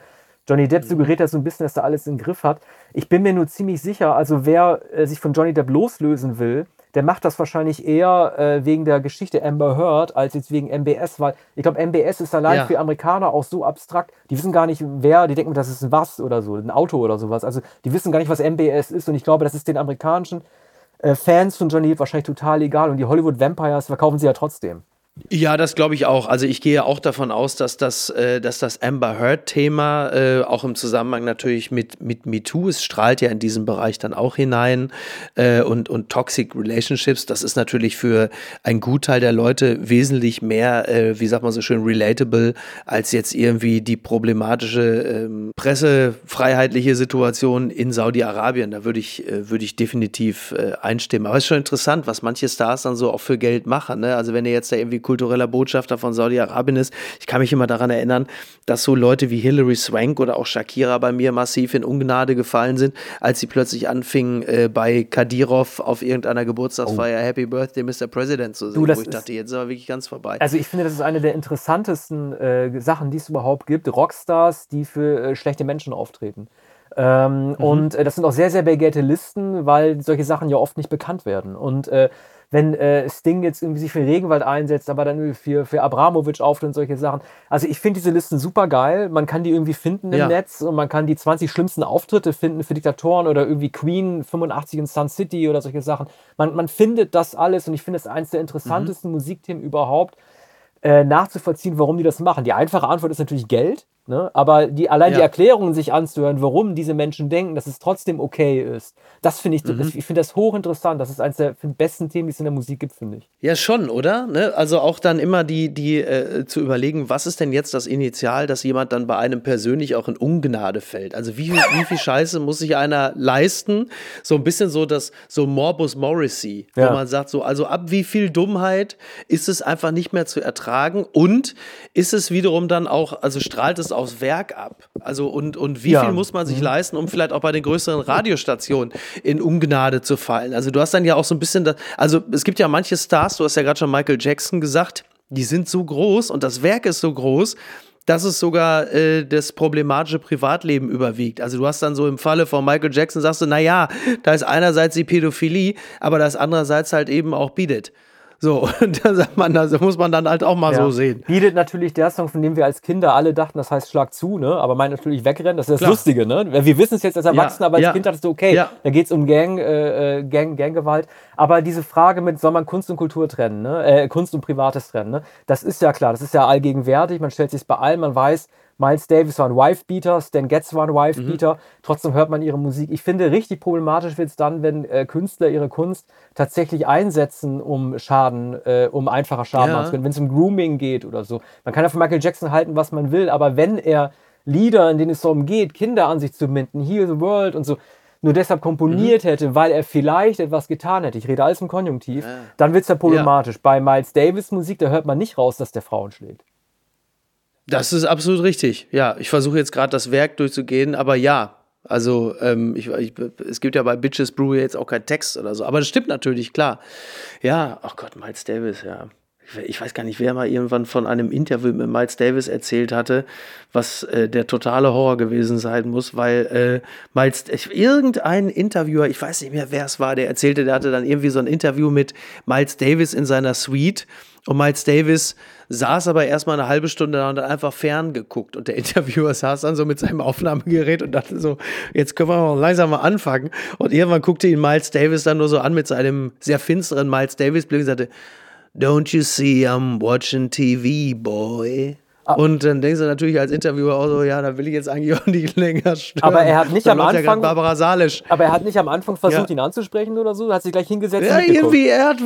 Johnny Depp suggeriert ja so ein bisschen, dass er alles im Griff hat. Ich bin mir nur ziemlich sicher, also wer äh, sich von Johnny Depp loslösen will, der macht das wahrscheinlich eher äh, wegen der Geschichte Amber Heard als jetzt wegen MBS, weil ich glaube, MBS ist allein ja. für Amerikaner auch so abstrakt. Die wissen gar nicht, wer, die denken, das ist ein was oder so, ein Auto oder sowas. Also die wissen gar nicht, was MBS ist und ich glaube, das ist den amerikanischen äh, Fans von Johnny Depp wahrscheinlich total egal und die Hollywood Vampires verkaufen sie ja trotzdem. Ja, das glaube ich auch. Also ich gehe auch davon aus, dass das, äh, dass das Amber Heard-Thema äh, auch im Zusammenhang natürlich mit, mit MeToo, es strahlt ja in diesem Bereich dann auch hinein äh, und, und Toxic Relationships, das ist natürlich für einen Gutteil der Leute wesentlich mehr, äh, wie sagt man so schön, relatable, als jetzt irgendwie die problematische ähm, pressefreiheitliche Situation in Saudi-Arabien. Da würde ich, äh, würde ich definitiv äh, einstimmen. Aber es ist schon interessant, was manche Stars dann so auch für Geld machen. Ne? Also wenn ihr jetzt da irgendwie kultureller Botschafter von Saudi-Arabien ist. Ich kann mich immer daran erinnern, dass so Leute wie Hilary Swank oder auch Shakira bei mir massiv in Ungnade gefallen sind, als sie plötzlich anfingen, äh, bei Kadirov auf irgendeiner Geburtstagsfeier oh. Happy Birthday Mr. President zu singen, du, wo ich dachte, jetzt ist aber wirklich ganz vorbei. Also ich finde, das ist eine der interessantesten äh, Sachen, die es überhaupt gibt. Rockstars, die für äh, schlechte Menschen auftreten. Ähm, mhm. Und äh, das sind auch sehr, sehr begehrte Listen, weil solche Sachen ja oft nicht bekannt werden. Und äh, wenn äh, Sting jetzt irgendwie sich für Regenwald einsetzt, aber dann für, für Abramovic auftritt und solche Sachen. Also ich finde diese Listen super geil. Man kann die irgendwie finden im ja. Netz und man kann die 20 schlimmsten Auftritte finden für Diktatoren oder irgendwie Queen 85 in Sun City oder solche Sachen. Man, man findet das alles und ich finde es eines der interessantesten mhm. Musikthemen überhaupt, äh, nachzuvollziehen, warum die das machen. Die einfache Antwort ist natürlich Geld. Ne? Aber die, allein ja. die Erklärungen sich anzuhören, warum diese Menschen denken, dass es trotzdem okay ist, das finde ich, mhm. das, ich finde das hochinteressant. Das ist eines der besten Themen, die es in der Musik gibt, finde ich. Ja, schon, oder? Ne? Also auch dann immer die, die äh, zu überlegen, was ist denn jetzt das Initial, dass jemand dann bei einem persönlich auch in Ungnade fällt? Also wie, wie viel Scheiße muss sich einer leisten? So ein bisschen so das, so Morbus Morrissey, ja. wo man sagt, so, also ab wie viel Dummheit ist es einfach nicht mehr zu ertragen und ist es wiederum dann auch, also strahlt es aufs Werk ab? Also und, und wie ja. viel muss man sich mhm. leisten, um vielleicht auch bei den größeren Radiostationen in Ungnade zu fallen? Also du hast dann ja auch so ein bisschen, das, also es gibt ja manche Stars, du hast ja gerade schon Michael Jackson gesagt, die sind so groß und das Werk ist so groß, dass es sogar äh, das problematische Privatleben überwiegt. Also du hast dann so im Falle von Michael Jackson sagst du, na ja, da ist einerseits die Pädophilie, aber da ist andererseits halt eben auch Beat so, und sagt man, das muss man dann halt auch mal ja. so sehen. Bietet natürlich der Song, von dem wir als Kinder alle dachten, das heißt Schlag zu, ne? Aber meint natürlich wegrennen, das ist das Klar. Lustige, ne? Wir wissen es jetzt als Erwachsener, ja. aber als ja. Kind dachtest du, okay, da geht es um Gang, äh, äh, Gang, Ganggewalt. Aber diese Frage mit, soll man Kunst und Kultur trennen, ne? Äh, Kunst und Privates trennen, ne? Das ist ja klar, das ist ja allgegenwärtig, man stellt sich bei allen, man weiß, Miles Davis war ein Wife-Beater, Stan Getz war ein Wife-Beater. Mhm. Trotzdem hört man ihre Musik. Ich finde, richtig problematisch wird es dann, wenn äh, Künstler ihre Kunst tatsächlich einsetzen, um Schaden, äh, um einfacher Schaden ja. anzuwenden. Wenn es um Grooming geht oder so. Man kann ja von Michael Jackson halten, was man will, aber wenn er Lieder, in denen es darum geht, Kinder an sich zu binden, Heal the World und so, nur deshalb komponiert mhm. hätte, weil er vielleicht etwas getan hätte, ich rede alles im Konjunktiv, ja. dann wird es ja problematisch. Ja. Bei Miles Davis Musik, da hört man nicht raus, dass der Frauen schlägt. Das ist absolut richtig. Ja, ich versuche jetzt gerade das Werk durchzugehen, aber ja, also ähm, ich, ich, es gibt ja bei Bitches Brew jetzt auch keinen Text oder so, aber das stimmt natürlich, klar. Ja, ach Gott, Miles Davis, ja. Ich weiß gar nicht, wer mal irgendwann von einem Interview mit Miles Davis erzählt hatte, was äh, der totale Horror gewesen sein muss, weil äh, Miles, irgendein Interviewer, ich weiß nicht mehr, wer es war, der erzählte, der hatte dann irgendwie so ein Interview mit Miles Davis in seiner Suite und Miles Davis saß aber erstmal eine halbe Stunde da und hat einfach ferngeguckt. Und der Interviewer saß dann so mit seinem Aufnahmegerät und dachte so, jetzt können wir mal langsam mal anfangen. Und irgendwann guckte ihn Miles Davis dann nur so an mit seinem sehr finsteren Miles Davis-Blick und sagte, Don't you see I'm watching TV, boy? Ah. Und dann denkst du natürlich als Interviewer auch so, ja, da will ich jetzt eigentlich auch nicht länger stören. Aber er hat nicht am Anfang. Ja Barbara Salisch. Aber er hat nicht am Anfang versucht, ja. ihn anzusprechen oder so, hat sich gleich hingesetzt. Ja, irgendwie, er hat,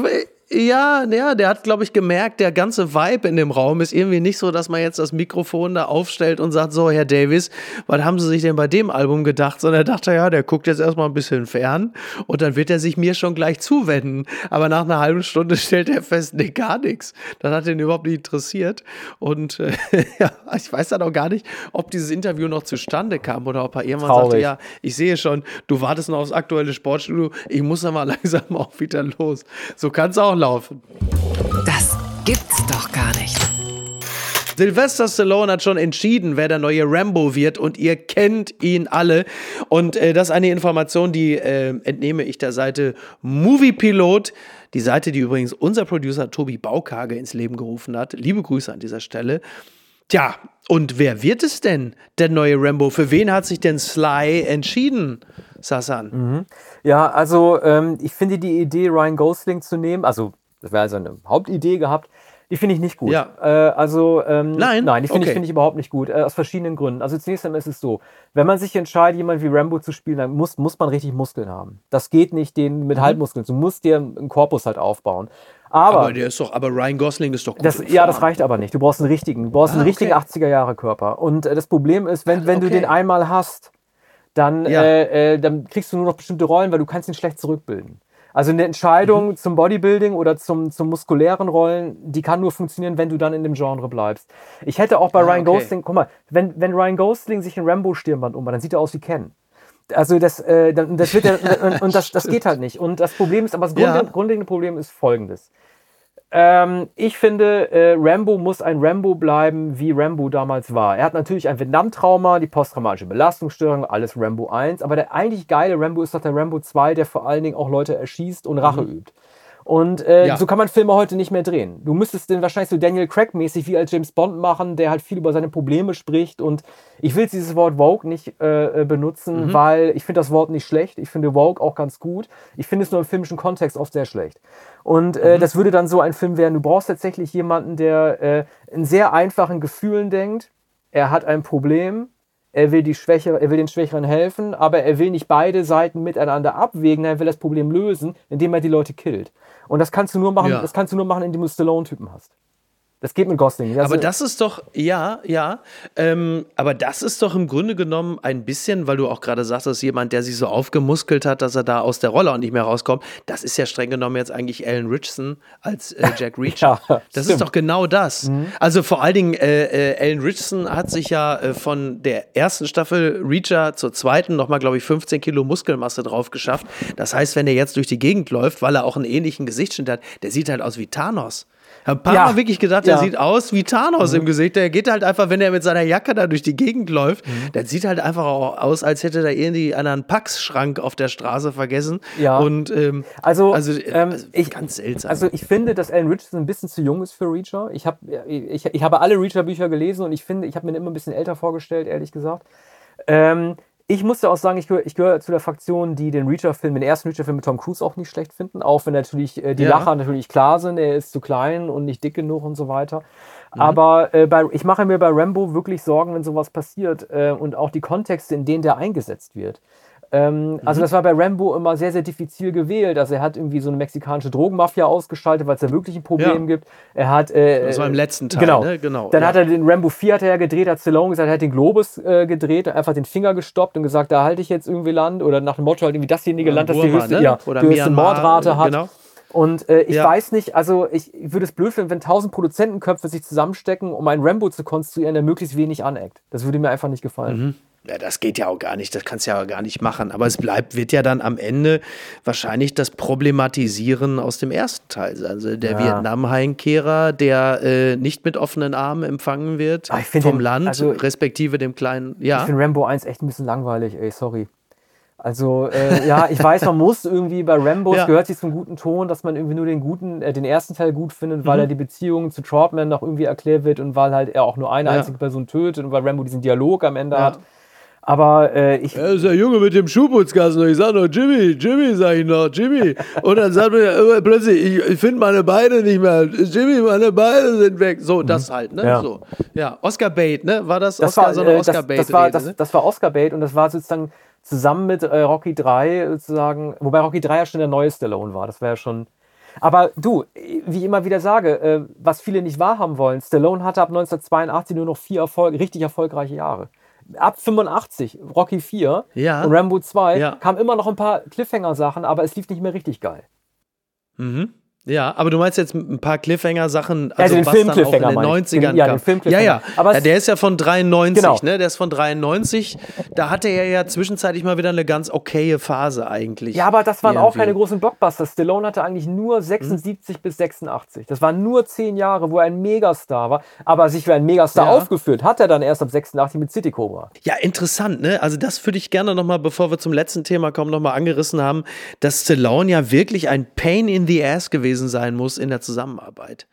ja, ja, der hat, glaube ich, gemerkt, der ganze Vibe in dem Raum ist irgendwie nicht so, dass man jetzt das Mikrofon da aufstellt und sagt, so, Herr Davis, was haben Sie sich denn bei dem Album gedacht? Sondern er dachte, ja, der guckt jetzt erstmal ein bisschen fern und dann wird er sich mir schon gleich zuwenden. Aber nach einer halben Stunde stellt er fest, nee, gar nichts. Das hat ihn überhaupt nicht interessiert. Und äh, ja, ich weiß dann auch gar nicht, ob dieses Interview noch zustande kam oder ob er irgendwann Traurig. sagte, ja, ich sehe schon, du wartest noch aufs aktuelle Sportstudio, ich muss dann mal langsam auch wieder los. So kann es auch laufen. Das gibt's doch gar nicht. Sylvester Stallone hat schon entschieden, wer der neue Rambo wird und ihr kennt ihn alle. Und äh, das ist eine Information, die äh, entnehme ich der Seite Moviepilot. Die Seite, die übrigens unser Producer Tobi Baukage ins Leben gerufen hat. Liebe Grüße an dieser Stelle. Tja, und wer wird es denn, der neue Rambo? Für wen hat sich denn Sly entschieden, Sasan? Mhm. Ja, also ähm, ich finde die Idee, Ryan Gosling zu nehmen, also das wäre also eine Hauptidee gehabt, Die finde ich nicht gut. Ja. Äh, also, ähm, nein? Nein, die finde okay. ich, find ich überhaupt nicht gut. Äh, aus verschiedenen Gründen. Also zunächst einmal ist es so, wenn man sich entscheidet, jemand wie Rambo zu spielen, dann muss, muss man richtig Muskeln haben. Das geht nicht den mit mhm. Halbmuskeln. Du musst dir einen Korpus halt aufbauen. Aber, aber der ist doch, aber Ryan Gosling ist doch gut. Das, ja, das reicht aber nicht. Du brauchst einen richtigen, du brauchst ah, einen richtigen okay. 80er-Jahre-Körper. Und äh, das Problem ist, wenn, wenn okay. du den einmal hast, dann, ja. äh, äh, dann kriegst du nur noch bestimmte Rollen, weil du kannst ihn schlecht zurückbilden. Also eine Entscheidung mhm. zum Bodybuilding oder zum, zum muskulären Rollen, die kann nur funktionieren, wenn du dann in dem Genre bleibst. Ich hätte auch bei ah, Ryan okay. Gosling, guck mal, wenn, wenn Ryan Gosling sich ein Rambo-Stirnband umbaut, dann sieht er aus wie Ken. Also das, äh, das wird ja, und, und das, das geht halt nicht. Und das Problem ist, aber das ja. grundlegende Problem ist folgendes. Ähm, ich finde, äh, Rambo muss ein Rambo bleiben, wie Rambo damals war. Er hat natürlich ein Vietnam-Trauma, die posttraumatische Belastungsstörung, alles Rambo 1, aber der eigentlich geile Rambo ist doch der Rambo 2, der vor allen Dingen auch Leute erschießt und Rache mhm. übt. Und äh, ja. so kann man Filme heute nicht mehr drehen. Du müsstest den wahrscheinlich so Daniel Craig-mäßig wie als James Bond machen, der halt viel über seine Probleme spricht. Und ich will dieses Wort Vogue nicht äh, äh, benutzen, mhm. weil ich finde das Wort nicht schlecht. Ich finde Vogue auch ganz gut. Ich finde es nur im filmischen Kontext oft sehr schlecht. Und äh, mhm. das würde dann so ein Film werden. Du brauchst tatsächlich jemanden, der äh, in sehr einfachen Gefühlen denkt. Er hat ein Problem, er will, die Schwächere, er will den Schwächeren helfen, aber er will nicht beide Seiten miteinander abwägen, er will das Problem lösen, indem er die Leute killt. Und das kannst du nur machen, ja. das kannst du nur machen, indem du Stallone-Typen hast. Das geht mit Gosling. Also aber das ist doch, ja, ja. Ähm, aber das ist doch im Grunde genommen ein bisschen, weil du auch gerade sagst, dass jemand, der sich so aufgemuskelt hat, dass er da aus der Rolle auch nicht mehr rauskommt. Das ist ja streng genommen jetzt eigentlich Alan Richardson als äh, Jack Reacher. ja, das stimmt. ist doch genau das. Mhm. Also vor allen Dingen, äh, äh, Alan Richardson hat sich ja äh, von der ersten Staffel Reacher zur zweiten nochmal, glaube ich, 15 Kilo Muskelmasse drauf geschafft. Das heißt, wenn er jetzt durch die Gegend läuft, weil er auch einen ähnlichen Gesichtsschnitt hat, der sieht halt aus wie Thanos. Ich habe ein paar ja. Mal wirklich gedacht, der ja. sieht aus wie Thanos mhm. im Gesicht. Der geht halt einfach, wenn er mit seiner Jacke da durch die Gegend läuft, mhm. der sieht halt einfach aus, als hätte er irgendwie einen Packschrank auf der Straße vergessen. Ja. Und ähm, also, also, ähm, also ich, ganz seltsam. Also ich finde, dass Alan Richardson ein bisschen zu jung ist für Reacher. Ich, hab, ich, ich habe alle Reacher-Bücher gelesen und ich finde, ich habe mir immer ein bisschen älter vorgestellt, ehrlich gesagt. Ähm, ich musste auch sagen, ich gehöre gehör zu der Fraktion, die den Reacher-Film, den ersten Reacher-Film mit Tom Cruise auch nicht schlecht finden, auch wenn natürlich äh, die ja. Lacher natürlich klar sind, er ist zu klein und nicht dick genug und so weiter. Mhm. Aber äh, bei, ich mache mir bei Rambo wirklich Sorgen, wenn sowas passiert äh, und auch die Kontexte, in denen der eingesetzt wird. Ähm, mhm. Also das war bei Rambo immer sehr, sehr diffizil gewählt. Also er hat irgendwie so eine mexikanische Drogenmafia ausgeschaltet, weil es da wirklich ein Problem ja. gibt. Er hat... Äh, das war im letzten Teil, genau. Ne? genau. Dann ja. hat er den Rambo 4 hat er ja gedreht, hat Stallone gesagt, er hat den Globus äh, gedreht, einfach den Finger gestoppt und gesagt, da halte ich jetzt irgendwie Land. Oder nach dem Motto halt irgendwie dasjenige Land, das die höchste, ne? ja, Oder die höchste Mordrate hat. Genau. Und äh, ich ja. weiß nicht, also ich würde es blöd finden, wenn tausend Produzentenköpfe sich zusammenstecken, um einen Rambo zu konstruieren, der möglichst wenig aneckt. Das würde mir einfach nicht gefallen. Mhm. Ja, das geht ja auch gar nicht, das kannst du ja auch gar nicht machen. Aber es bleibt, wird ja dann am Ende wahrscheinlich das Problematisieren aus dem ersten Teil. Also der ja. Vietnam-Heimkehrer, der äh, nicht mit offenen Armen empfangen wird vom den, Land, also, respektive dem kleinen. Ja. Ich finde Rambo 1 echt ein bisschen langweilig, ey, sorry. Also, äh, ja, ich weiß, man muss irgendwie bei Rambo, ja. gehört sich zum guten Ton, dass man irgendwie nur den guten, äh, den ersten Teil gut findet, weil mhm. er die Beziehung zu Troutman noch irgendwie erklärt wird und weil halt er auch nur eine einzige Person tötet und weil Rambo diesen Dialog am Ende hat. Aber äh, ich. Er ist der Junge mit dem Schuhputzkasten. Und ich sage noch, Jimmy, Jimmy, sag ich noch, Jimmy. Und dann sagt mir plötzlich, ich, ich finde meine Beine nicht mehr. Jimmy, meine Beine sind weg. So, das mhm. halt, ne? Ja. So. Ja, Oscar Bait, ne? War das, das Oscar, war, so eine äh, Oscar Bait? Das, das, war, das, ne? das war Oscar Bait und das war sozusagen zusammen mit äh, Rocky 3 sozusagen, wobei Rocky 3 ja schon der neue Stallone war. Das war ja schon. Aber du, wie ich immer wieder sage, äh, was viele nicht wahrhaben wollen, Stallone hatte ab 1982 nur noch vier Erfolg, richtig erfolgreiche Jahre ab 85, Rocky 4 ja. und Rambo 2, ja. kamen immer noch ein paar Cliffhanger-Sachen, aber es lief nicht mehr richtig geil. Mhm. Ja, aber du meinst jetzt ein paar Cliffhanger-Sachen, also, also den was Film dann auch in den 90ern ja, den Film Ja, ja. Aber ja, der ist ja von 93, genau. ne? Der ist von 93. Da hatte er ja zwischenzeitlich mal wieder eine ganz okaye Phase eigentlich. Ja, aber das waren irgendwie. auch keine großen Blockbuster. Stallone hatte eigentlich nur 76 hm. bis 86. Das waren nur zehn Jahre, wo er ein Megastar war. Aber sich wie ein Megastar ja. aufgeführt hat er dann erst ab 86 mit City Cobra. Ja, interessant, ne? Also das würde ich gerne nochmal, bevor wir zum letzten Thema kommen, nochmal angerissen haben, dass Stallone ja wirklich ein Pain in the Ass gewesen gewesen sein muss in der Zusammenarbeit.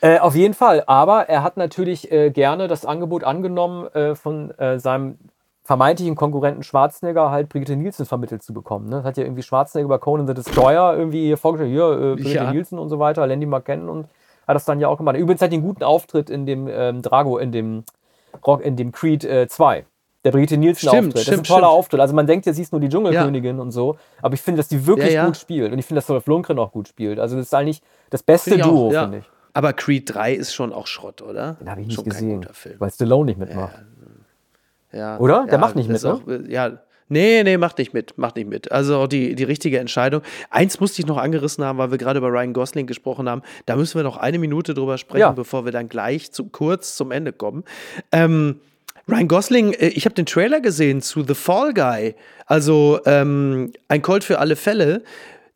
Äh, auf jeden Fall, aber er hat natürlich äh, gerne das Angebot angenommen, äh, von äh, seinem vermeintlichen Konkurrenten Schwarzenegger halt Brigitte Nielsen vermittelt zu bekommen. Ne? Das hat ja irgendwie Schwarzenegger bei Conan the Destroyer irgendwie vorgestellt, hier, äh, Brigitte ja. Nielsen und so weiter, Landy McKenna und hat das dann ja auch gemacht. Übrigens hat einen guten Auftritt in dem ähm, Drago, in dem Rock, in dem Creed äh, 2. Der Brigitte Nielsen stimmt, Auftritt. Stimmt, das ist ein toller stimmt. Auftritt. Also man denkt, ja, siehst nur die Dschungelkönigin ja. und so. Aber ich finde, dass die wirklich ja, ja. gut spielt. Und ich finde, dass Dolph Lundgren auch gut spielt. Also das ist eigentlich das beste find Duo, finde ich. Aber Creed 3 ist schon auch Schrott, oder? Den habe ich nicht schon gesehen. Weil Stallone nicht mitmacht. Ja. Oder? Der macht nicht mit, ne? ja, Nee, nee, macht nicht mit, macht nicht mit. Also die, die richtige Entscheidung. Eins musste ich noch angerissen haben, weil wir gerade über Ryan Gosling gesprochen haben. Da müssen wir noch eine Minute drüber sprechen, ja. bevor wir dann gleich zu, kurz zum Ende kommen. Ähm, Ryan Gosling, äh, ich habe den Trailer gesehen zu The Fall Guy, also ähm, ein Colt für alle Fälle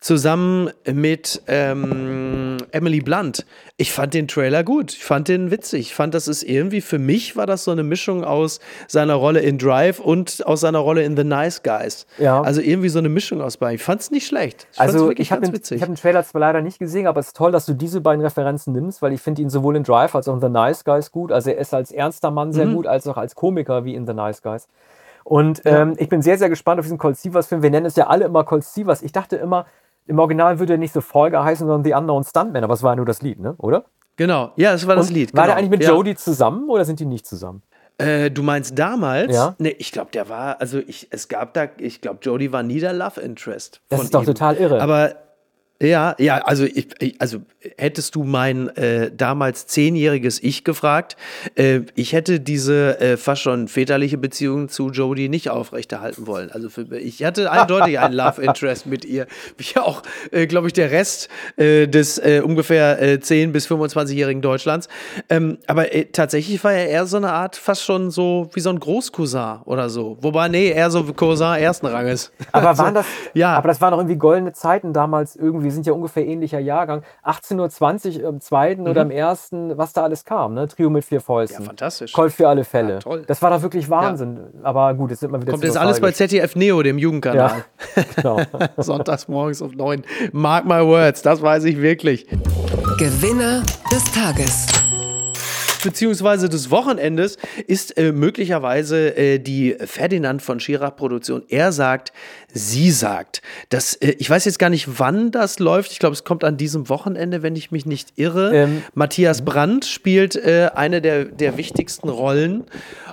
zusammen mit ähm, Emily Blunt. Ich fand den Trailer gut. Ich fand den witzig. Ich fand, das ist irgendwie, für mich war das so eine Mischung aus seiner Rolle in Drive und aus seiner Rolle in The Nice Guys. Ja. Also irgendwie so eine Mischung aus beiden. Ich fand es nicht schlecht. Ich also ich habe den, hab den Trailer zwar leider nicht gesehen, aber es ist toll, dass du diese beiden Referenzen nimmst, weil ich finde ihn sowohl in Drive als auch in The Nice Guys gut. Also er ist als ernster Mann sehr mhm. gut, als auch als Komiker wie in The Nice Guys. Und ja. ähm, ich bin sehr, sehr gespannt auf diesen Colt Sievers Film. Wir nennen es ja alle immer Colt Sievers. Ich dachte immer, im Original würde er nicht so Folge heißen, sondern The Unknown Stuntman, aber es war ja nur das Lied, ne? oder? Genau, ja, es war das Und Lied. War genau. der eigentlich mit ja. Jodie zusammen oder sind die nicht zusammen? Äh, du meinst damals? Ja. Nee, ich glaube, der war, also ich, es gab da, ich glaube, Jodie war nie der Love Interest. Das ist doch ihm. total irre. Aber ja, ja, also ich, also hättest du mein äh, damals zehnjähriges Ich gefragt, äh, ich hätte diese äh, fast schon väterliche Beziehung zu Jodie nicht aufrechterhalten wollen. Also für, ich hatte eindeutig einen Love Interest mit ihr, wie auch, äh, glaube ich, der Rest äh, des äh, ungefähr äh, 10 bis 25-jährigen Deutschlands. Ähm, aber tatsächlich war er eher so eine Art, fast schon so wie so ein Großcousin oder so. Wobei, nee, eher so Cousin ersten Ranges. Aber waren das, ja. aber das waren doch irgendwie goldene Zeiten damals irgendwie sind ja ungefähr ähnlicher Jahrgang, 1820 im zweiten mhm. oder im ersten, was da alles kam, ne? Trio mit vier Fäusten. Ja, fantastisch. Colt für alle Fälle. Ja, toll. Das war doch wirklich Wahnsinn. Ja. Aber gut, jetzt sind wir wieder Kommt jetzt alles bei ZDF Neo, dem Jugendkanal. Ja, genau. Sonntags morgens um neun. Mark my words, das weiß ich wirklich. Gewinner des Tages beziehungsweise des Wochenendes ist äh, möglicherweise äh, die Ferdinand von Schirach Produktion. Er sagt, sie sagt. Das, äh, ich weiß jetzt gar nicht, wann das läuft. Ich glaube, es kommt an diesem Wochenende, wenn ich mich nicht irre. Ähm, Matthias Brandt spielt äh, eine der, der wichtigsten Rollen.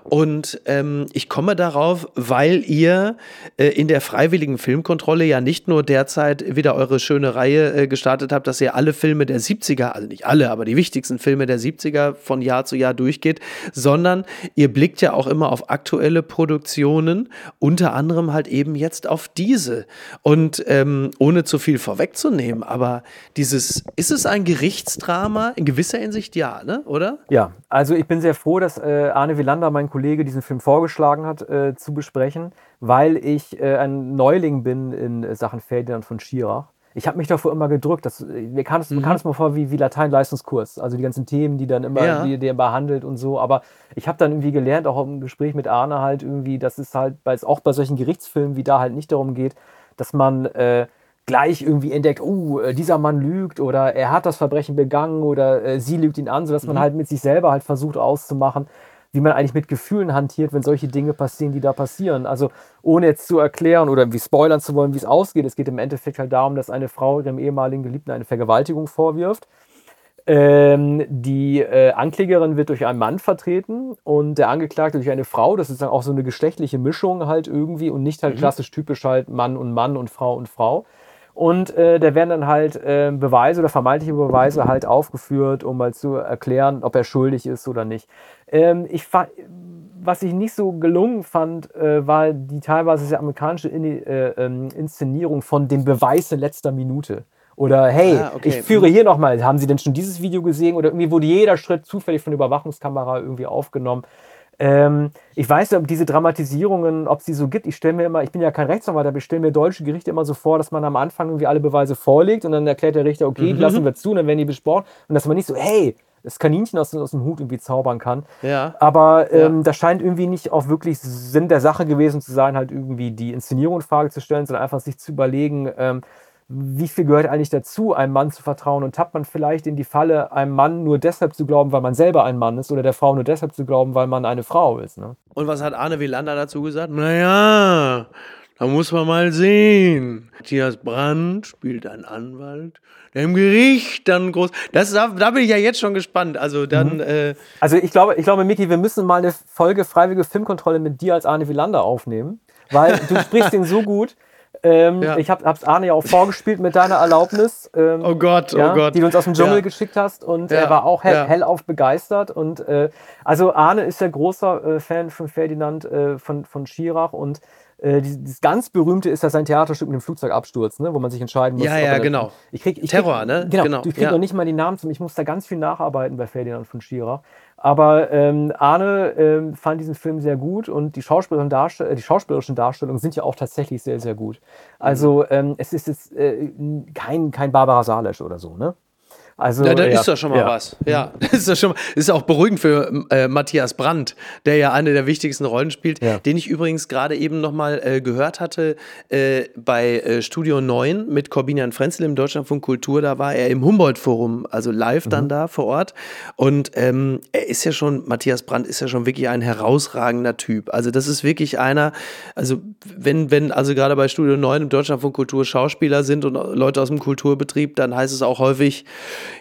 Und ähm, ich komme darauf, weil ihr äh, in der freiwilligen Filmkontrolle ja nicht nur derzeit wieder eure schöne Reihe äh, gestartet habt, dass ihr alle Filme der 70er, also nicht alle, aber die wichtigsten Filme der 70er von Jahr zu Jahr durchgeht, sondern ihr blickt ja auch immer auf aktuelle Produktionen, unter anderem halt eben jetzt auf diese. Und ähm, ohne zu viel vorwegzunehmen, aber dieses, ist es ein Gerichtsdrama? In gewisser Hinsicht ja, ne? oder? Ja, also ich bin sehr froh, dass äh, Arne Wielander, mein Kollege, diesen Film vorgeschlagen hat, äh, zu besprechen, weil ich äh, ein Neuling bin in Sachen Ferdinand von Schirach. Ich habe mich davor immer gedrückt. Das, mir kam es mhm. mal vor wie, wie Latein-Leistungskurs. Also die ganzen Themen, die dann immer, ja. die, die er behandelt und so. Aber ich habe dann irgendwie gelernt, auch im Gespräch mit Arne halt irgendwie, dass es halt bei, auch bei solchen Gerichtsfilmen wie da halt nicht darum geht, dass man äh, gleich irgendwie entdeckt, oh, uh, dieser Mann lügt oder er hat das Verbrechen begangen oder äh, sie lügt ihn an, sodass mhm. man halt mit sich selber halt versucht auszumachen, wie man eigentlich mit Gefühlen hantiert, wenn solche Dinge passieren, die da passieren. Also ohne jetzt zu erklären oder wie spoilern zu wollen, wie es ausgeht. Es geht im Endeffekt halt darum, dass eine Frau ihrem ehemaligen Geliebten eine Vergewaltigung vorwirft. Ähm, die äh, Anklägerin wird durch einen Mann vertreten und der Angeklagte durch eine Frau. Das ist dann auch so eine geschlechtliche Mischung halt irgendwie und nicht halt mhm. klassisch typisch halt Mann und Mann und Frau und Frau. Und äh, da werden dann halt äh, Beweise oder vermeintliche Beweise halt aufgeführt, um mal zu erklären, ob er schuldig ist oder nicht. Ähm, ich was ich nicht so gelungen fand, äh, war die teilweise sehr amerikanische In äh, ähm, Inszenierung von dem Beweis in letzter Minute. Oder hey, ah, okay. ich führe mhm. hier nochmal, haben Sie denn schon dieses Video gesehen? Oder irgendwie wurde jeder Schritt zufällig von der Überwachungskamera irgendwie aufgenommen. Ähm, ich weiß nicht, ob diese Dramatisierungen, ob sie so gibt. Ich stelle mir immer, ich bin ja kein Rechtsanwalt, aber ich stelle mir deutsche Gerichte immer so vor, dass man am Anfang irgendwie alle Beweise vorlegt und dann erklärt der Richter, okay, mhm. die lassen wir zu und dann werden die besprochen. Und dass man nicht so, hey, das Kaninchen aus, aus dem Hut irgendwie zaubern kann. Ja. Aber ähm, ja. das scheint irgendwie nicht auch wirklich Sinn der Sache gewesen zu sein, halt irgendwie die Inszenierung in Frage zu stellen, sondern einfach sich zu überlegen, ähm, wie viel gehört eigentlich dazu, einem Mann zu vertrauen? Und tappt man vielleicht in die Falle, einem Mann nur deshalb zu glauben, weil man selber ein Mann ist, oder der Frau nur deshalb zu glauben, weil man eine Frau ist? Ne? Und was hat Arne Wielander dazu gesagt? Naja, Da muss man mal sehen. Matthias Brandt spielt einen Anwalt, der im Gericht dann groß. Das, da, da bin ich ja jetzt schon gespannt. Also dann. Mhm. Äh also ich glaube, ich glaube, Miki, wir müssen mal eine Folge Freiwillige Filmkontrolle mit dir als Arne Wielander aufnehmen, weil du sprichst ihn so gut. Ähm, ja. Ich habe es Arne ja auch vorgespielt mit deiner Erlaubnis. Ähm, oh Gott, oh ja, oh Gott. Die du uns aus dem Dschungel ja. geschickt hast und er war auch hell, hellauf begeistert. Und äh, also Arne ist ja großer äh, Fan von Ferdinand äh, von, von Schirach und äh, das ganz berühmte ist ja sein Theaterstück mit dem Flugzeugabsturz, ne, wo man sich entscheiden muss. Ja, ja, genau. Ich krieg, ich Terror, krieg, ne? Genau. genau. Ich kriege ja. noch nicht mal die Namen zum. Ich muss da ganz viel nacharbeiten bei Ferdinand von Schirach. Aber ähm, Arne ähm, fand diesen Film sehr gut und die, Darstell äh, die schauspielerischen Darstellungen sind ja auch tatsächlich sehr, sehr gut. Also mhm. ähm, es ist jetzt äh, kein, kein Barbara Salesch oder so, ne? Also, ja, da ja, ist doch schon mal ja. was. Ja, das ist doch schon mal, ist auch beruhigend für äh, Matthias Brandt, der ja eine der wichtigsten Rollen spielt, ja. den ich übrigens gerade eben nochmal äh, gehört hatte äh, bei äh, Studio 9 mit Corbinian Frenzel im Deutschlandfunk Kultur. Da war er im Humboldt-Forum, also live mhm. dann da vor Ort. Und ähm, er ist ja schon, Matthias Brandt ist ja schon wirklich ein herausragender Typ. Also, das ist wirklich einer, also, wenn, wenn also gerade bei Studio 9 im Deutschlandfunk Kultur Schauspieler sind und Leute aus dem Kulturbetrieb, dann heißt es auch häufig,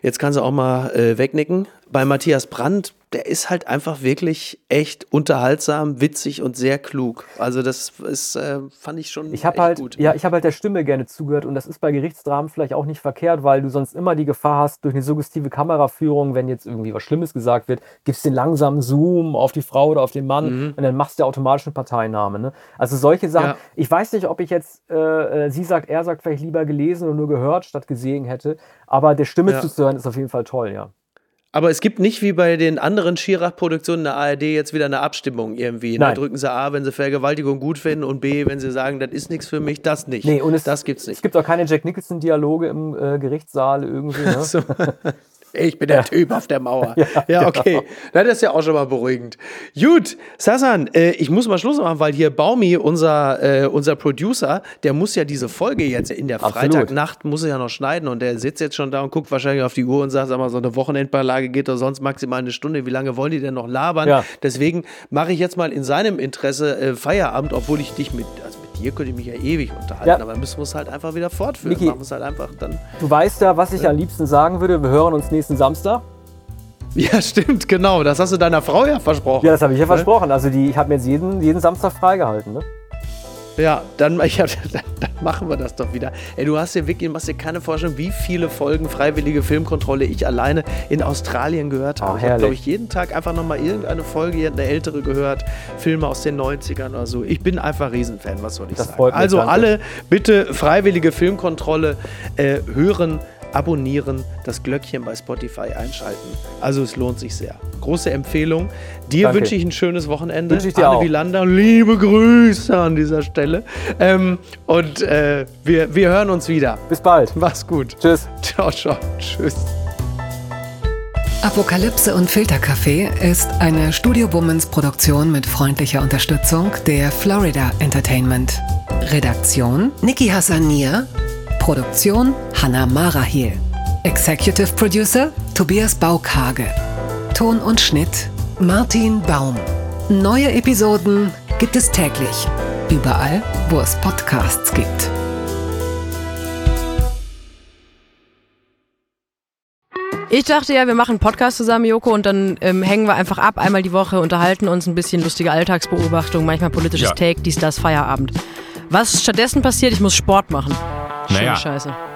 Jetzt kannst du auch mal äh, wegnicken. Bei Matthias Brandt der ist halt einfach wirklich echt unterhaltsam, witzig und sehr klug. Also das ist, äh, fand ich schon ich hab halt, gut. Ja, ich habe halt der Stimme gerne zugehört und das ist bei Gerichtsdramen vielleicht auch nicht verkehrt, weil du sonst immer die Gefahr hast, durch eine suggestive Kameraführung, wenn jetzt irgendwie was Schlimmes gesagt wird, gibst den langsamen Zoom auf die Frau oder auf den Mann mhm. und dann machst du automatisch eine Parteinahme. Ne? Also solche Sachen. Ja. Ich weiß nicht, ob ich jetzt, äh, äh, sie sagt, er sagt, vielleicht lieber gelesen und nur gehört statt gesehen hätte, aber der Stimme ja. zuzuhören ist auf jeden Fall toll, ja. Aber es gibt nicht wie bei den anderen Schirach-Produktionen der ARD jetzt wieder eine Abstimmung irgendwie. Da drücken sie A, wenn sie Vergewaltigung gut finden und B, wenn sie sagen, das ist nichts für mich, das nicht. Nee, und es, das gibt's nicht. Es gibt auch keine Jack Nicholson-Dialoge im äh, Gerichtssaal irgendwie. Ne? so. Ich bin der ja. Typ auf der Mauer. Ja, ja okay. Genau. das ist ja auch schon mal beruhigend. Gut, Sasan, äh, ich muss mal Schluss machen, weil hier Baumi, unser, äh, unser Producer, der muss ja diese Folge jetzt in der Absolut. Freitagnacht, muss er ja noch schneiden und der sitzt jetzt schon da und guckt wahrscheinlich auf die Uhr und sagt, sag mal, so eine Wochenendbeilage geht doch sonst maximal eine Stunde. Wie lange wollen die denn noch labern? Ja. Deswegen mache ich jetzt mal in seinem Interesse äh, Feierabend, obwohl ich dich mit, also dir könnte ich mich ja ewig unterhalten, ja. aber müssen wir es halt einfach wieder fortführen. Niki, halt einfach dann. Du weißt ja, was ich am liebsten sagen würde. Wir hören uns nächsten Samstag. Ja, stimmt, genau. Das hast du deiner Frau ja versprochen. Ja, das habe ich ja ne? versprochen. Also die, ich habe mir jetzt jeden, jeden Samstag freigehalten. Ne? Ja, dann, ja, dann, dann, machen wir das doch wieder. Ey, du hast dir wirklich, machst dir keine Vorstellung, wie viele Folgen freiwillige Filmkontrolle ich alleine in Australien gehört habe. Oh, ich habe, glaube ich, jeden Tag einfach nochmal irgendeine Folge, eine ältere gehört, Filme aus den 90ern oder so. Ich bin einfach Riesenfan, was soll ich das sagen. Also alle bitte freiwillige Filmkontrolle äh, hören abonnieren, das Glöckchen bei Spotify einschalten. Also es lohnt sich sehr. Große Empfehlung. Dir Danke. wünsche ich ein schönes Wochenende. Wünsche ich dir Anne auch. Wielander, liebe Grüße an dieser Stelle. Ähm, und äh, wir, wir hören uns wieder. Bis bald. Mach's gut. Tschüss. Ciao, ciao. Tschüss. Apokalypse und Filterkaffee ist eine Studio Womans Produktion mit freundlicher Unterstützung der Florida Entertainment. Redaktion Niki Hassania Produktion Hanna Marahiel. Executive Producer Tobias Baukage. Ton und Schnitt Martin Baum. Neue Episoden gibt es täglich. Überall, wo es Podcasts gibt. Ich dachte ja, wir machen einen Podcast zusammen, Joko, und dann ähm, hängen wir einfach ab, einmal die Woche, unterhalten uns ein bisschen lustige Alltagsbeobachtung, manchmal politisches ja. Take, dies, das, Feierabend. Was stattdessen passiert, ich muss Sport machen. Naja, Scheiße.